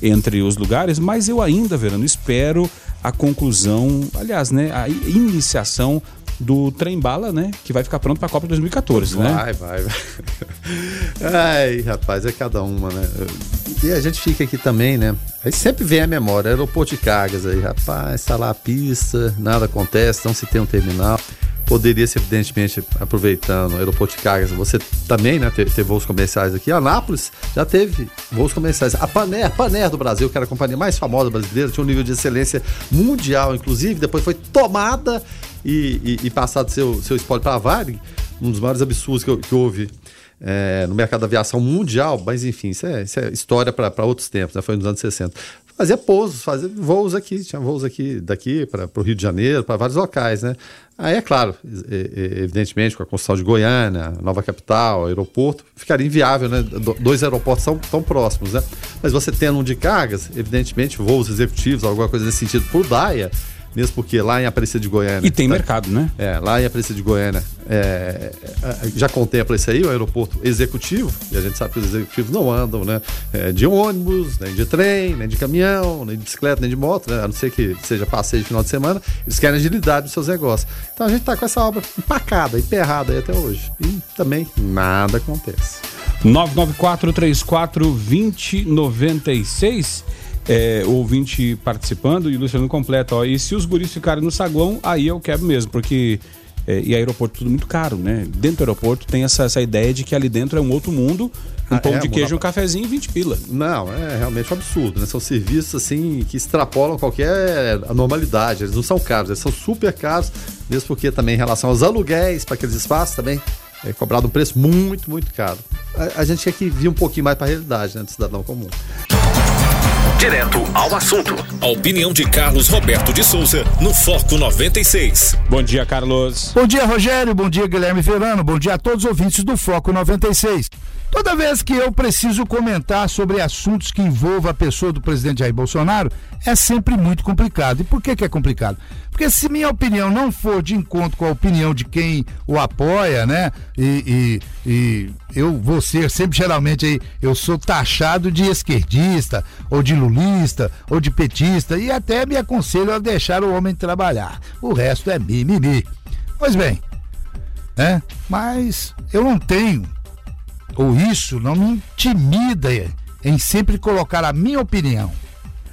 entre os lugares, mas eu ainda, Verano, espero a conclusão, aliás, né, a iniciação do trem bala, né, que vai ficar pronto para a Copa 2014, né? Vai, vai, vai. Ai, rapaz, é cada uma, né? E a gente fica aqui também, né? Aí sempre vem a memória, aeroporto de cargas aí, rapaz, tá lá a pista, nada acontece, não se tem um terminal. Poderia ser, evidentemente, aproveitando o aeroporto de cargas, você também, né, ter voos comerciais aqui. A Anápolis já teve voos comerciais. A Paner, Paner do Brasil, que era a companhia mais famosa brasileira, tinha um nível de excelência mundial, inclusive, depois foi tomada e, e, e passado seu, seu espólio para a Varig, um dos maiores absurdos que, eu- que houve é, no mercado da aviação mundial, mas enfim, isso é, isso é história para outros tempos, né? foi nos anos 60. Fazia pousos, fazia voos aqui, tinha voos aqui daqui para o Rio de Janeiro, para vários locais, né? Aí é claro, evidentemente, com a construção de Goiânia, nova capital, aeroporto, ficaria inviável, né? Do- Dois aeroportos são tão próximos, né? Mas você tendo um de cargas, evidentemente, voos executivos, alguma coisa nesse sentido, por Daia, mesmo porque lá em Aparecida de Goiânia. E tem tá- mercado, né? é, lá em Aparecida de Goiânia é, é, já contempla isso aí, o aeroporto executivo, e a gente sabe que os executivos não andam né, é, de ônibus, nem de trem, nem de caminhão, nem de bicicleta, nem de moto, né, a não ser que seja passeio de final de semana, eles querem agilidade nos seus negócios. Então a gente tá com essa obra empacada, emperrada aí até hoje. E também nada acontece. 994-34-2096. É, o ouvinte participando e o Luciano completa. Ó, e se os guris ficarem no saguão, aí eu quero mesmo, porque. É, e aeroporto tudo muito caro, né? Dentro do aeroporto tem essa, essa ideia de que ali dentro é um outro mundo, um Ah, pão é, de queijo, um cafezinho e 20 pila. Não, é realmente um absurdo, né? São serviços assim que extrapolam qualquer normalidade. Eles não são caros, eles são super caros, mesmo porque também em relação aos aluguéis para aqueles espaços também é cobrado um preço muito, muito caro. A, a gente tinha que vir um pouquinho mais para a realidade, né, do cidadão comum. Direto ao assunto. A opinião de Carlos Roberto de Souza no Foco 96. Bom dia, Carlos. Bom dia, Rogério. Bom dia, Guilherme Verano. Bom dia a todos os ouvintes do Foco 96. Toda vez que eu preciso comentar sobre assuntos que envolvam a pessoa do presidente Jair Bolsonaro, é sempre muito complicado. E por que, que é complicado? Porque se minha opinião não for de encontro com a opinião de quem o apoia, né? E, e- e eu vou ser sempre, geralmente, aí, eu sou taxado de esquerdista, ou de lulista, ou de petista, e até me aconselho a deixar o homem trabalhar. O resto é mimimi. Pois bem, né? Mas eu não tenho, ou isso não me intimida em sempre colocar a minha opinião.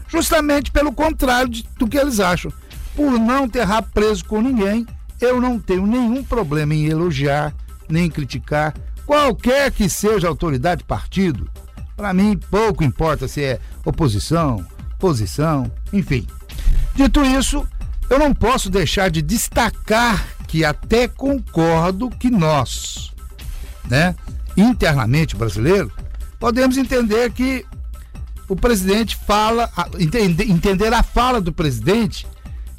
Justamente pelo contrário de- do que eles acham. Por não ter preso com ninguém, eu não tenho nenhum problema em elogiar, nem criticar qualquer que seja a autoridade partido. Para mim, pouco importa se é oposição, posição, enfim. Dito isso, eu não posso deixar de destacar que até concordo que nós, né, internamente brasileiro, podemos entender que o presidente fala, entender a fala do presidente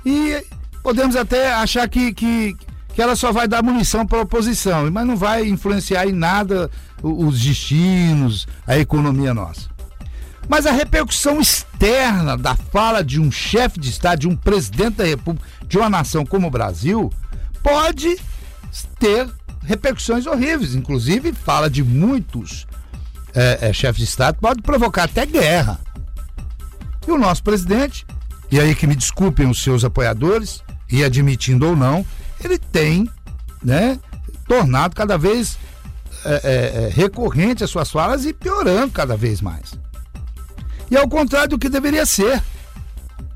e podemos até achar que, que, que ela só vai dar munição para a oposição, mas não vai influenciar em nada os destinos, a economia nossa. Mas a repercussão externa da fala de um chefe de Estado, de um presidente da República, de uma nação como o Brasil, pode ter repercussões horríveis. Inclusive, fala de muitos é, é, chefes de Estado, pode provocar até guerra. E o nosso presidente, e aí que me desculpem os seus apoiadores, e admitindo ou não, ele tem né, tornado cada vez é, é, é, recorrente as suas falas e piorando cada vez mais. E ao contrário do que deveria ser.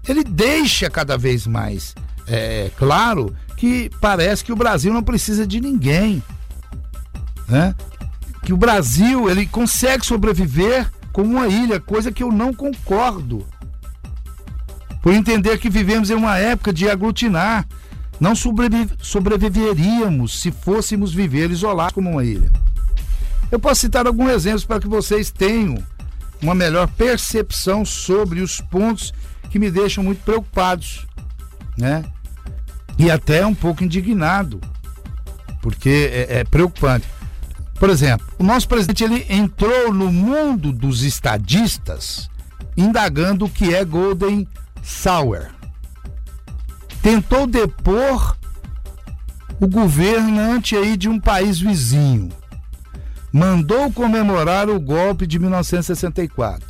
Ele deixa cada vez mais é, claro que parece que o Brasil não precisa de ninguém. Né? Que o Brasil ele consegue sobreviver como uma ilha, coisa que eu não concordo. Por entender que vivemos em uma época de aglutinar. Não sobreviveríamos se fôssemos viver isolados como uma ilha. Eu posso citar alguns exemplos para que vocês tenham uma melhor percepção sobre os pontos que me deixam muito preocupados, né? E até um pouco indignado, porque é, é preocupante. Por exemplo, o nosso presidente ele entrou no mundo dos estadistas indagando o que é Golden Sauer. Tentou depor o governante aí de um país vizinho mandou comemorar o golpe de 1964.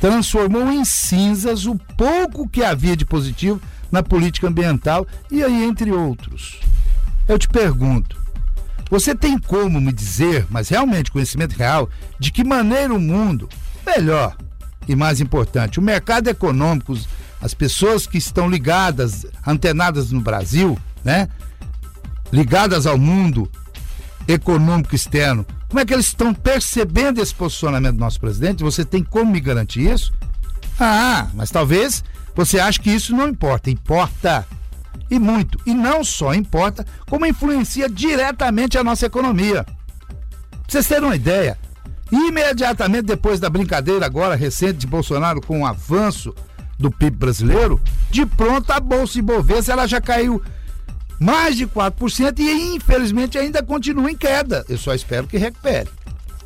Transformou em cinzas o pouco que havia de positivo na política ambiental e aí entre outros. Eu te pergunto, você tem como me dizer, mas realmente conhecimento real, de que maneira o mundo, melhor e mais importante, o mercado econômico, as pessoas que estão ligadas, antenadas no Brasil, né? Ligadas ao mundo econômico externo, como é que eles estão percebendo esse posicionamento do nosso presidente? Você tem como me garantir isso? Ah, mas talvez você ache que isso não importa. Importa. E muito. E não só importa, como influencia diretamente a nossa economia. Pra vocês terem uma ideia, imediatamente depois da brincadeira agora recente de Bolsonaro com o avanço do PIB brasileiro, de pronto a Bolsa Ibovespa ela já caiu mais de 4% e infelizmente ainda continua em queda. Eu só espero que recupere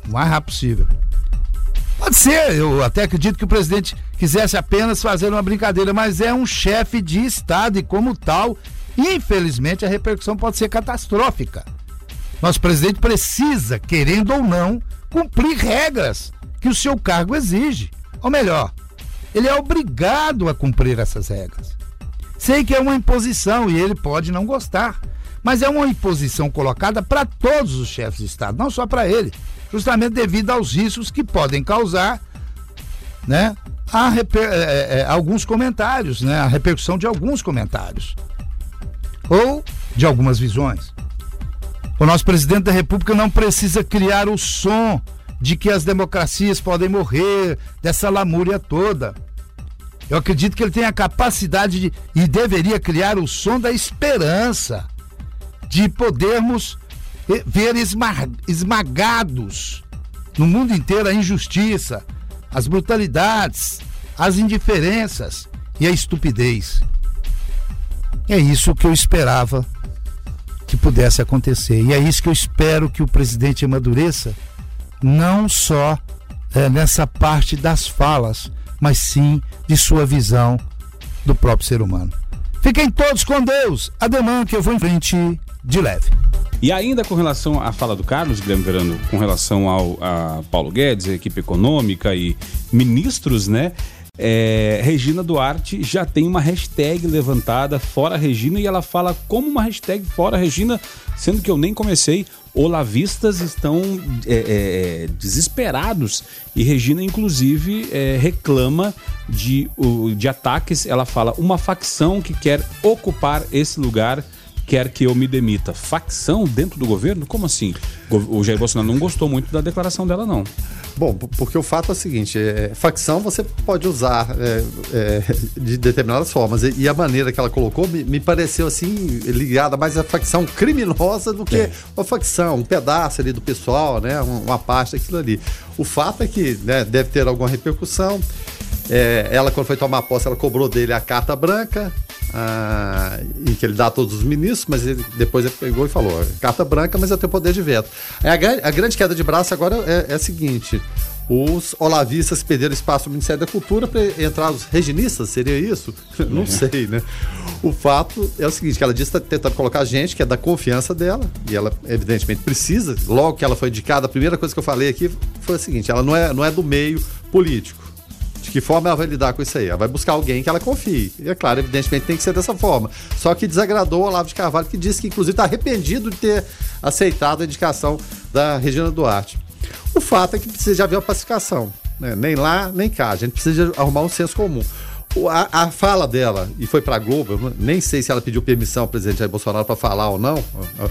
o mais rápido possível. Pode ser, eu até acredito que o presidente quisesse apenas fazer uma brincadeira, mas é um chefe de Estado e, como tal, infelizmente a repercussão pode ser catastrófica. Nosso presidente precisa, querendo ou não, cumprir regras que o seu cargo exige. Ou melhor, ele é obrigado a cumprir essas regras. Sei que é uma imposição e ele pode não gostar, mas é uma imposição colocada para todos os chefes de Estado, não só para ele, justamente devido aos riscos que podem causar, né, reper, é, é, alguns comentários, né, a repercussão de alguns comentários ou de algumas visões. O nosso presidente da República não precisa criar o som de que as democracias podem morrer, dessa lamúria toda. Eu acredito que ele tem a capacidade de, e deveria criar o som da esperança de podermos eh, ver esmagados no mundo inteiro a injustiça, as brutalidades, as indiferenças e a estupidez. É isso que eu esperava que pudesse acontecer. E é isso que eu espero que o presidente amadureça, não só é, nessa parte das falas, mas sim de sua visão do próprio ser humano. Fiquem todos com Deus. Ademã que eu vou em frente de leve. E ainda com relação à fala do Carlos Guilherme Verano, com relação ao a Paulo Guedes, a equipe econômica e ministros, né? É, Regina Duarte já tem uma hashtag levantada, Fora Regina, e ela fala como uma hashtag Fora Regina, sendo que eu nem comecei olavistas estão é, é, é, desesperados e Regina, inclusive, é, reclama de, de ataques. Ela fala: uma facção que quer ocupar esse lugar quer que eu me demita. Facção dentro do governo? Como assim? O Jair Bolsonaro não gostou muito da declaração dela, não. Bom, porque o fato é o seguinte: é, facção você pode usar é, é, de determinadas formas. E, e, a maneira que ela colocou me, me, pareceu assim, ligada mais à facção criminosa do que é. uma facção, um pedaço ali do pessoal, né? Uma parte daquilo ali. O fato é que né, deve ter alguma repercussão. É, ela, quando foi tomar posse, ela cobrou dele a carta branca, ah, e que ele dá a todos os ministros, mas ele, depois ele pegou e falou: carta branca, mas eu tenho poder de veto. A, a grande queda de braço agora é, é a seguinte: os olavistas perderam espaço no Ministério da Cultura para entrar os reginistas, seria isso? [laughs] Não sei, né? O fato é o seguinte, que ela disse que está tentando colocar gente que é da confiança dela, e ela evidentemente precisa. Logo que ela foi indicada, a primeira coisa que eu falei aqui foi a seguinte, ela não é, não é do meio político. De que forma ela vai lidar com isso aí? Ela vai buscar alguém que ela confie. E é claro, evidentemente tem que ser dessa forma. Só que desagradou o Olavo de Carvalho, que disse que inclusive está arrependido de ter aceitado a indicação da Regina Duarte. O fato é que precisa de haver uma pacificação. Né? Nem lá, nem cá. A gente precisa arrumar um senso comum. A, a, fala dela, e foi para Globo, nem sei se ela pediu permissão ao presidente Jair Bolsonaro para falar ou não,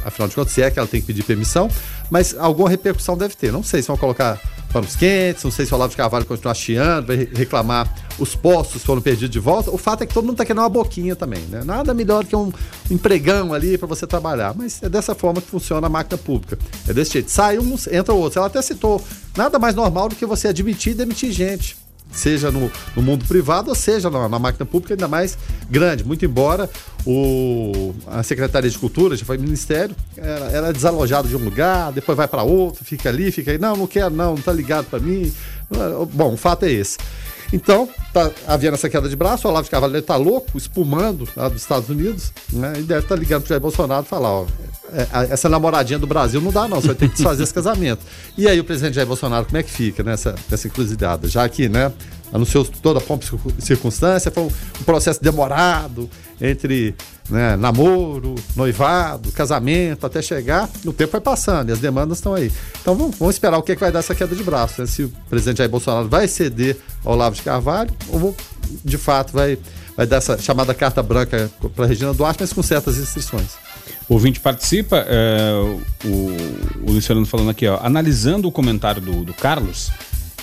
afinal de contas, se é que ela tem que pedir permissão, mas alguma repercussão deve ter. Não sei se vão colocar panos quentes, não sei se o Olavo de Carvalho continuar chiando, vai reclamar os postos foram perdidos de volta. O fato é que todo mundo está querendo uma boquinha também, né? Nada melhor que um empregão ali para você trabalhar, mas é dessa forma que funciona a máquina pública. É desse jeito. Sai uns, entra outros. Ela até citou, nada mais normal do que você admitir e demitir gente seja no, no, mundo privado ou seja na, na, máquina pública, ainda mais grande. Muito embora o, a Secretaria de Cultura, já foi ministério, era, era desalojado de um lugar, depois vai para outro, fica ali, fica aí. Não, não quero, não, não tá ligado para mim. Bom, o fato é esse. Então, tá havendo essa queda de braço, o Olavo de Carvalho deve estar tá louco, espumando lá dos Estados Unidos, né? E deve estar tá ligando para o Jair Bolsonaro e falar, ó, é, essa namoradinha do Brasil não dá não, você vai ter que desfazer esse [laughs] casamento. E aí o presidente Jair Bolsonaro, como é que fica nessa, nessa encruzilhada? Já que, né, anunciou toda a pompa e circunstância, foi um, processo demorado entre né, namoro, noivado, casamento, até chegar, o tempo vai passando e as demandas estão aí. Então vamos, vamos esperar o que, é que vai dar essa queda de braço, né? se o presidente Jair Bolsonaro vai ceder ao Olavo de Carvalho ou de fato vai, vai dar essa chamada carta branca para Regina Duarte, mas com certas restrições. O ouvinte participa, é, o, o Luciano falando aqui, ó, analisando o comentário do, do Carlos,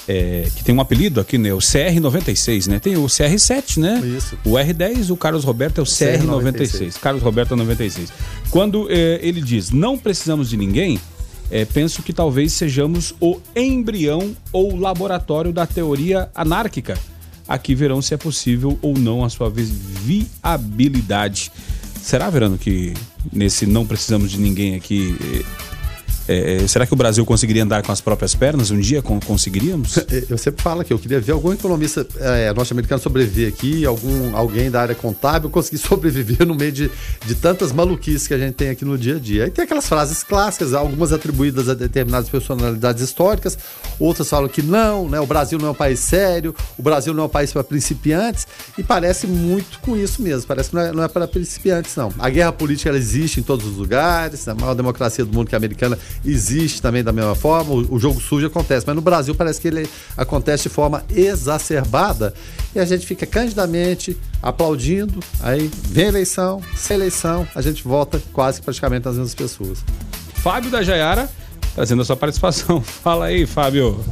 é, que tem um apelido aqui, né? O CR96, né? Tem o CR7, né? Isso. O R10, o Carlos Roberto é o CR96. CR Carlos Roberto é 96. Quando é, ele diz não precisamos de ninguém, é, penso que talvez sejamos o embrião ou laboratório da teoria anárquica. Aqui verão se é possível ou não a sua viabilidade. Será, Verano, que nesse não precisamos de ninguém aqui é, é, será que o Brasil conseguiria andar com as próprias pernas um dia? conseguiríamos? Eu sempre falo que eu queria ver algum economista é, norte-americano sobreviver aqui, algum, alguém da área contábil conseguir [laughs] sobreviver no meio de, de tantas maluquices que a gente tem aqui no dia a dia. Aí tem aquelas frases clássicas, algumas atribuídas a determinadas personalidades históricas, outras falam que não, né, o Brasil não é um país sério, o Brasil não é um país para principiantes, e parece muito com isso mesmo, parece que não é, não é para principiantes, não. A guerra política ela existe em todos os lugares, a maior democracia do mundo que é americana existe também da mesma forma, o, o, jogo sujo acontece, mas no Brasil parece que ele acontece de forma exacerbada e a gente fica candidamente aplaudindo, aí vem eleição, sem eleição, a gente volta quase praticamente as mesmas pessoas. Fábio da Jaiara, trazendo a sua participação. [laughs] Fala aí, Fábio.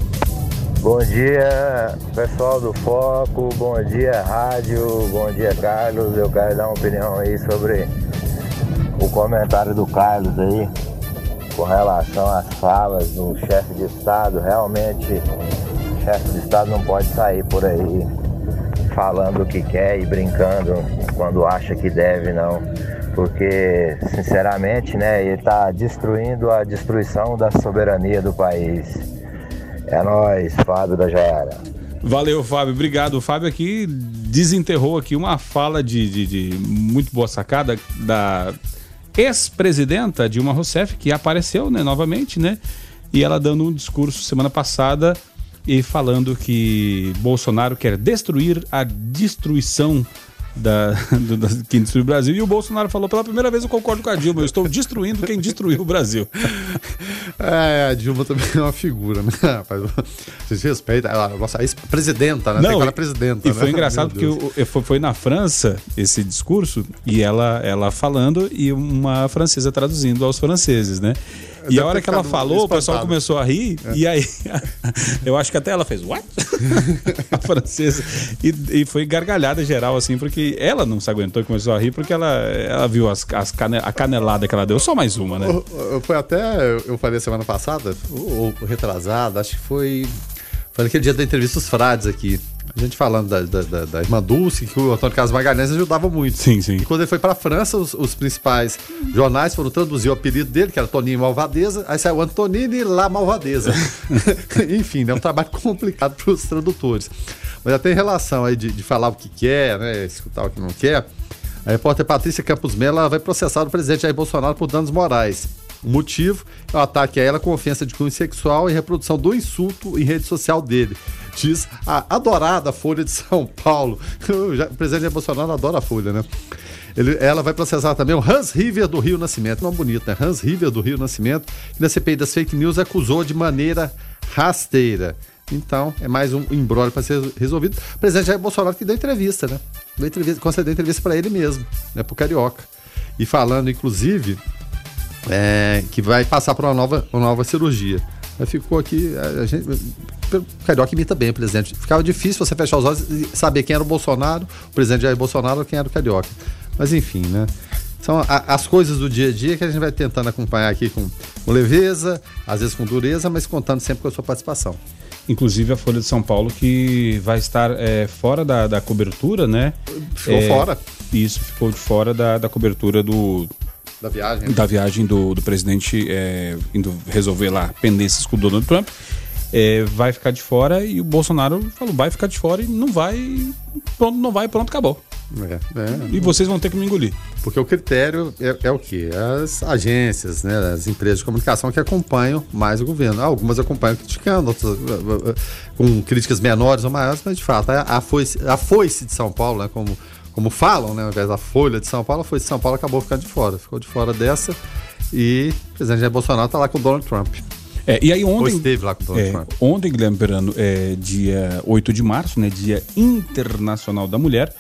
Bom dia, pessoal do Foco, bom dia, rádio, bom dia, Carlos. Eu quero dar uma opinião aí sobre o comentário do Carlos aí com relação às falas do chefe de Estado, realmente chefe de Estado não pode sair por aí falando o que quer e brincando quando acha que deve, não. Porque, sinceramente, né, ele está destruindo a destruição da soberania do país. É nós, Fábio da Jaara. Valeu, Fábio. Obrigado. O Fábio aqui desenterrou aqui uma fala de, de, de muito boa sacada da ex-presidenta Dilma Rousseff, que apareceu né, novamente, né? E ela dando um discurso semana passada e falando que Bolsonaro quer destruir a destruição da, [laughs] do, da, quem destruiu o Brasil. E o Bolsonaro falou pela primeira vez: eu concordo com a Dilma, eu estou destruindo quem destruiu o Brasil. [laughs] É, a Dilma também é uma figura, né? Vocês respeitam, a nossa ex-presidenta, né? Não, Tem presidenta. E né? foi engraçado porque foi, foi na França esse discurso e ela, ela falando e uma francesa traduzindo aos franceses, né? E a hora que ela falou, espantado. o pessoal começou a rir, é. e aí [laughs] eu acho que até ela fez, what? [laughs] a francesa. E, e, foi gargalhada geral, assim, porque ela não se aguentou e começou a rir, porque ela, ela viu as, as cane, a canelada que ela deu. Só mais uma, né? Foi até, eu falei semana passada, ou, ou retrasada, acho que foi. Foi naquele dia da entrevista dos frades aqui. A gente falando da, da, da, da irmã Dulce, que o Antônio Carlos Magalhães ajudava muito. Sim, sim. E quando ele foi para a França, os, os, principais jornais foram traduzir o apelido dele, que era Toninho Malvadeza, aí saiu Antonini La Malvadeza. [laughs] [laughs] Enfim, é um trabalho complicado para os tradutores. Mas até em relação aí de, de falar o que quer, né, escutar o que não quer, a repórter Patrícia Campos Mello vai processar o presidente Jair Bolsonaro por danos morais. O motivo é o ataque a ela com ofensa de cunho sexual e reprodução do insulto em rede social dele. Diz a adorada Folha de São Paulo. [laughs] O presidente Bolsonaro adora a Folha, né? Ele, ela vai processar também o Hans River do Rio Nascimento. Não bonito, né? Hans River do Rio Nascimento, que na CPI das fake news acusou de maneira rasteira. Então, é mais um embrólio para ser resolvido. O presidente Jair Bolsonaro que deu entrevista, né? Deu entrevista, concedeu entrevista para ele mesmo, né? Pro Carioca. E falando, inclusive, é, que vai passar por uma nova, uma nova cirurgia. Aí ficou aqui, a gente, o Carioca imita bem o presidente. Ficava difícil você fechar os olhos e saber quem era o Bolsonaro, o presidente Jair Bolsonaro ou quem era o Carioca. Mas enfim, né? São a, as coisas do dia a dia que a gente vai tentando acompanhar aqui com, com leveza, às vezes com dureza, mas contando sempre com a sua participação. Inclusive a Folha de São Paulo que vai estar é, fora da, da, cobertura, né? Ficou é, fora. Isso, ficou de fora da, da cobertura do, da viagem. Da viagem do, do presidente é, indo resolver lá pendências com o Donald Trump. É, vai ficar de fora e o Bolsonaro falou, vai ficar de fora e não vai, pronto, não vai, pronto, acabou. É, é, e vocês vão ter que me engolir. Porque o critério é, é o quê? As agências, né, as empresas de comunicação que acompanham mais o governo. Algumas acompanham criticando, outras uh, uh, com críticas menores ou maiores, mas de fato, a, a, foice, a foice de São Paulo, né, como como falam, né, ao invés da Folha de São Paulo, Folha de São Paulo acabou ficando de fora. Ficou de fora dessa e o presidente Jair Bolsonaro está lá com o Donald Trump. É, e aí ontem. Ou esteve lá com o Donald é, Trump. Ontem, Guilherme Perano, é dia 8 de março, né, dia internacional da mulher.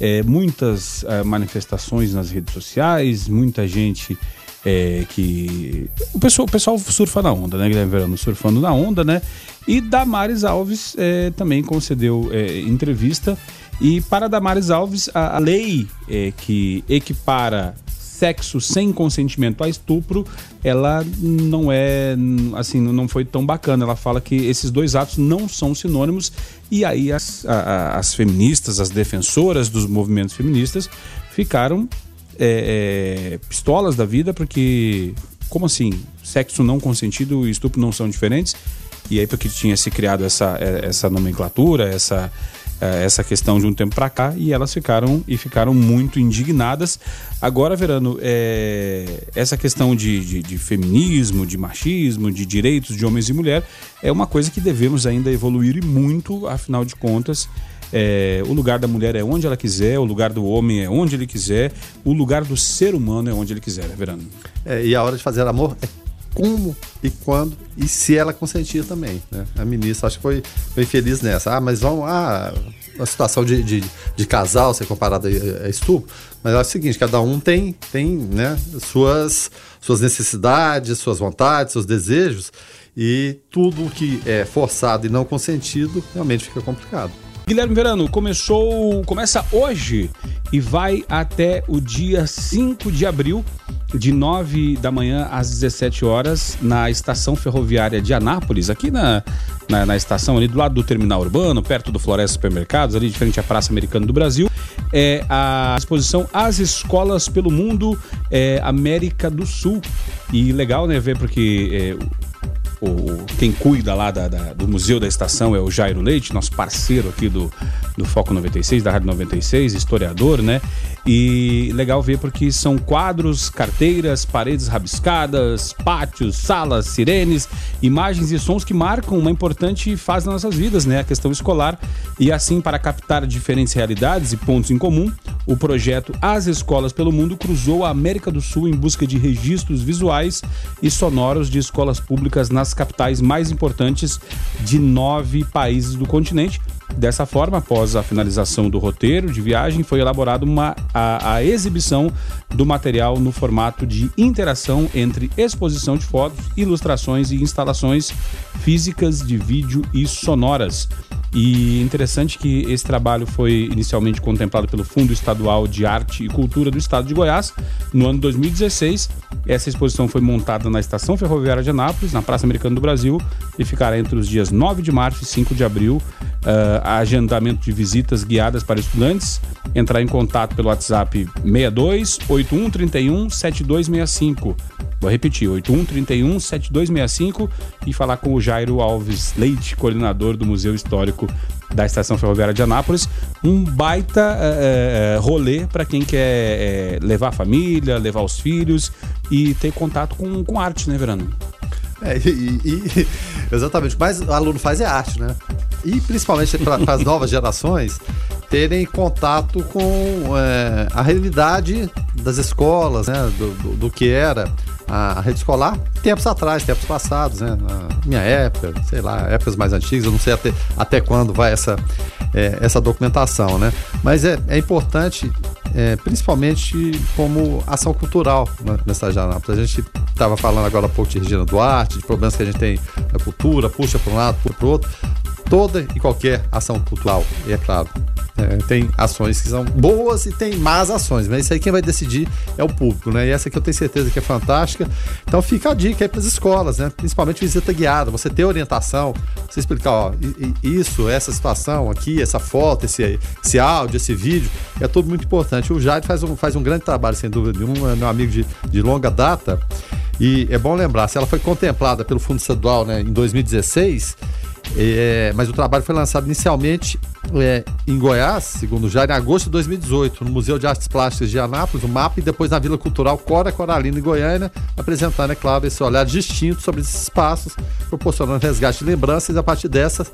É, muitas é, manifestações nas redes sociais, muita gente é, que. O pessoal, o pessoal surfa na onda, né, Guilherme Verano? Surfando na onda, né? E Damares Alves é, também concedeu é, entrevista e para Damares Alves, a, a lei é, que equipara sexo sem consentimento a estupro, ela não é assim, não foi tão bacana. Ela fala que esses dois atos não são sinônimos e aí as, a, as feministas, as defensoras dos movimentos feministas ficaram é, é, pistolas da vida porque como assim sexo não consentido e estupro não são diferentes? E aí porque tinha se criado essa, é, essa nomenclatura, essa essa questão de um tempo para cá e elas ficaram e ficaram muito indignadas. Agora, Verano, é, essa questão de, de, de, feminismo, de machismo, de direitos de homens e mulher é uma coisa que devemos ainda evoluir e muito, afinal de contas. É, o lugar da mulher é onde ela quiser, o lugar do homem é onde ele quiser, o lugar do ser humano é onde ele quiser, né, Verano? É, e a hora de fazer amor é como e quando e se ela consentir também. Né? A ministra acho que foi, foi feliz nessa. Ah, mas vamos. Ah, a situação de, de, de casal ser comparada a estupro. Mas é o seguinte: cada um tem, tem né, suas, suas necessidades, suas vontades, seus desejos. E tudo que é forçado e não consentido realmente fica complicado. Guilherme Verano, começou, começa hoje e vai até o dia 5 de abril de 9 da manhã às 17 horas na estação ferroviária de Anápolis, aqui na, na, na, estação ali do lado do terminal urbano, perto do Floresta Supermercados, ali de frente à Praça Americana do Brasil. É a exposição As Escolas pelo Mundo é, América do Sul. E legal, né, ver porque é, o, quem cuida lá da, da, do Museu da Estação é o Jairo Leite, nosso parceiro aqui do, do Foco 96, da Rádio 96, historiador, né? E legal ver porque são quadros, carteiras, paredes rabiscadas, pátios, salas, sirenes, imagens e sons que marcam uma importante fase das nossas vidas, né? A questão escolar. E assim, para captar diferentes realidades e pontos em comum, o projeto As Escolas pelo Mundo cruzou a América do Sul em busca de registros visuais e sonoros de escolas públicas nas capitais mais importantes de nove países do continente. Dessa forma, após a finalização do roteiro de viagem, foi elaborada uma, a, a exibição do material no formato de interação entre exposição de fotos, ilustrações e instalações físicas de vídeo e sonoras. E interessante que esse trabalho foi inicialmente contemplado pelo Fundo Estadual de Arte e Cultura do Estado de Goiás no ano 2016. Essa exposição foi montada na Estação Ferroviária de Anápolis, na Praça Americana do Brasil, e ficará entre os dias 9 de março e 5 de abril uh, agendamento de visitas guiadas para estudantes, entrar em contato pelo WhatsApp 62 8131 7265. Vou repetir, 8131 7265 e falar com o Jairo Alves Leite, coordenador do Museu Histórico da Estação Ferroviária de Anápolis. Um baita é, rolê para quem quer é, levar a família, levar os filhos e ter contato com, com arte, né, Verano? É, e, e, [laughs] exatamente. O mais o aluno faz é arte, né? E principalmente para as novas [laughs] gerações terem contato com é, a realidade das escolas, né? Do, do, do que era a rede escolar tempos atrás, tempos passados, né? Na minha época, sei lá, épocas mais antigas, eu não sei até, até quando vai essa, é, essa documentação, né? Mas é, é importante, é, principalmente como ação cultural né, nessa janela. A gente estava falando agora há pouco de Regina Duarte, de problemas que a gente tem na cultura, puxa para um lado, puxa para o outro. Toda e qualquer ação cultural, e é claro, é, tem ações que são boas e tem más ações, mas isso aí quem vai decidir é o público, né? E essa que eu tenho certeza que é fantástica. Então fica a dica aí para as escolas, né? Principalmente visita guiada, você ter orientação, você explicar, ó, isso, essa situação aqui, essa foto, esse, esse áudio, esse vídeo, é tudo muito importante. O Jair faz um, faz um grande trabalho, sem dúvida nenhuma, é meu amigo de, de longa data. E é bom lembrar, se ela foi contemplada pelo Fundo Estadual né, em 2016, é, mas o trabalho foi lançado inicialmente é, em Goiás, segundo já, em agosto de 2018, no Museu de Artes Plásticas de Anápolis, o MAP, e depois na Vila Cultural Cora Coralina, em Goiânia, apresentando, é claro, esse olhar distinto sobre esses espaços, proporcionando resgate de lembranças e, a partir dessas,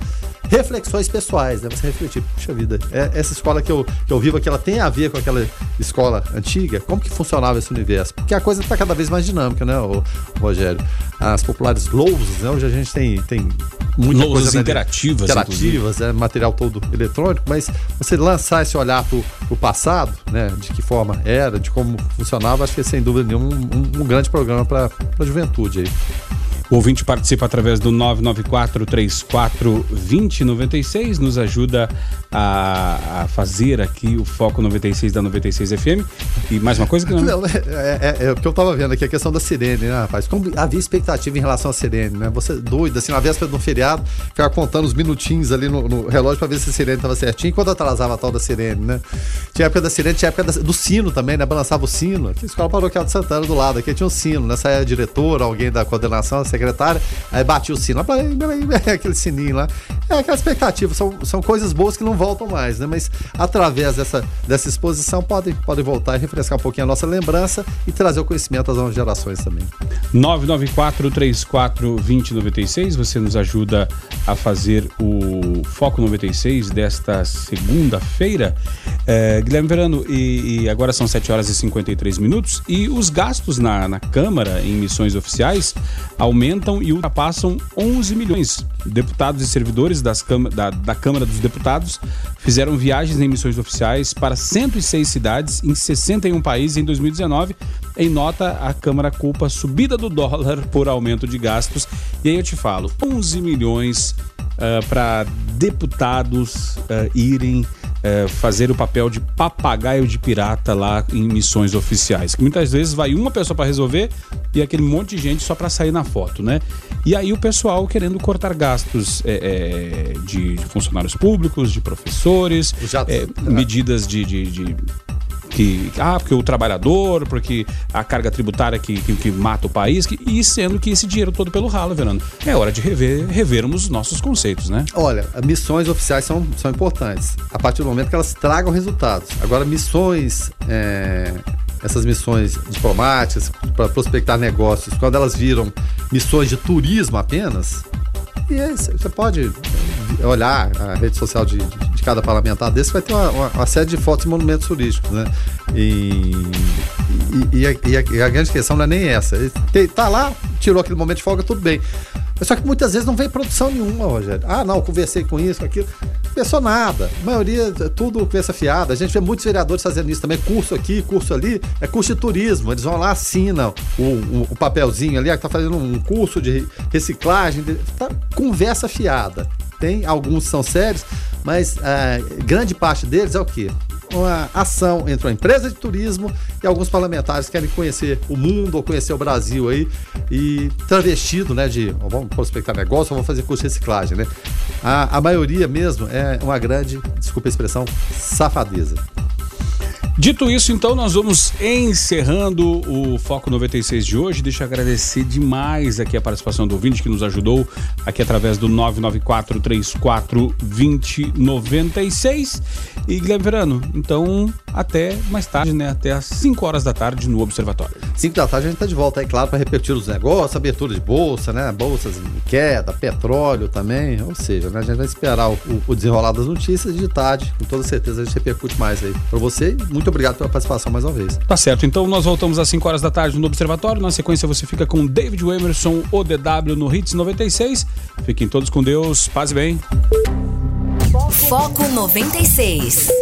reflexões pessoais, né? Você refletir, puxa vida, é, essa escola que eu, que eu vivo aqui, ela tem a ver com aquela escola antiga? Como que funcionava esse universo? Porque a coisa está cada vez mais dinâmica, né, o, Rogério? As populares lousos, né? Hoje a gente tem, tem muita Lousas coisa... Né, interativas, Interativas, é, material todo eletrônico, mas você lançar esse olhar para o passado, né? De que forma era, de como funcionava, acho que é sem dúvida nenhuma um, um grande programa para a juventude aí. O ouvinte participa através do 994-34-2096, nos ajuda a, a, fazer aqui o Foco 96 da 96 FM. E mais uma coisa que não. não é, é, é, é, o que eu tava vendo aqui, a questão da sirene, né, rapaz? Como havia expectativa em relação à sirene, né? Você doido, assim, na véspera de um feriado, ficar contando os minutinhos ali no, no relógio para ver se a sirene tava certinho, quando atrasava a tal da sirene, né? Tinha época da sirene, tinha época da, do sino também, né? Balançava o sino. Aqui, a escola paroquial de Santana do lado, aqui tinha um sino, né? diretora, alguém da coordenação, secretária, aí batia o sino, [laughs] aquele sininho lá. É aquela expectativa, são, são coisas boas que não voltam mais, né? Mas através dessa, dessa exposição podem, podem voltar e refrescar um pouquinho a nossa lembrança e trazer o conhecimento às novas gerações também. 994 34 2096, você nos ajuda a fazer o Foco 96 desta segunda-feira. É, Guilherme Verano, e, e, agora são 7 horas e 53 minutos, e os gastos na, na Câmara em missões oficiais aumentam e ultrapassam 11 milhões. Deputados e servidores da, da Câmara dos Deputados fizeram viagens em missões oficiais para 106 cidades em 61 países em 2019. Em nota, a Câmara culpa a subida do dólar por aumento de gastos. E aí eu te falo, 11 milhões uh, para deputados uh, irem é, fazer o papel de papagaio de pirata lá em missões oficiais. Que muitas vezes vai uma pessoa para resolver e aquele monte de gente só para sair na foto, né? E aí o pessoal querendo cortar gastos é, é, de, de, funcionários públicos, de professores, é, medidas de, de, de que ah, porque o trabalhador, porque a carga tributária que, que, que, mata o país, que, e sendo que esse dinheiro todo pelo ralo, Verano. É hora de rever, revermos os nossos conceitos, né? Olha, missões oficiais são, são importantes, a partir do momento que elas tragam resultados. Agora, missões. É essas missões diplomáticas para prospectar negócios, quando elas viram missões de turismo apenas, e você pode olhar a rede social de, de cada parlamentar desse, vai ter uma, uma, uma, série de fotos e monumentos turísticos, né? E, e, e, a, e, a, e a, grande questão não é nem essa. Ele tá lá, tirou aquele momento de folga, tudo bem. Só que muitas vezes não vem produção nenhuma, Rogério. Ah, não, conversei com isso, com aquilo. Pensou nada. A maioria, tudo conversa fiada. A gente vê muitos vereadores fazendo isso também. Curso aqui, curso ali. É curso de turismo. Eles vão lá, assinam o, o, o papelzinho ali, que tá fazendo um curso de reciclagem. Tá, conversa fiada. Tem alguns são sérios, mas a é, grande parte deles é o quê? uma ação entre uma empresa de turismo e alguns parlamentares que querem conhecer o mundo ou conhecer o Brasil aí e travestido, né, de vamos prospectar negócio, vamos fazer curso de reciclagem, né? A, a maioria mesmo é uma grande, desculpa a expressão, safadeza. Dito isso, então, nós vamos encerrando o Foco 96 de hoje. Deixa eu agradecer demais aqui a participação do ouvinte que nos ajudou aqui através do 994 34 2096. E Guilherme Verano, então até mais tarde, né? Até às 5 horas da tarde no Observatório. 5 da tarde a gente está de volta aí, claro, para repetir os negócios, abertura de bolsa, né? Bolsas em queda, petróleo também. Ou seja, né? a gente vai esperar o, o desenrolar das notícias de tarde, com toda certeza a gente repercute mais aí para você. Muito obrigado pela participação mais uma vez. Tá certo, então nós voltamos às 5 horas da tarde no Observatório. Na sequência você fica com David Emerson, ODW no Hits 96. Fiquem todos com Deus, paz e bem. Foco 96.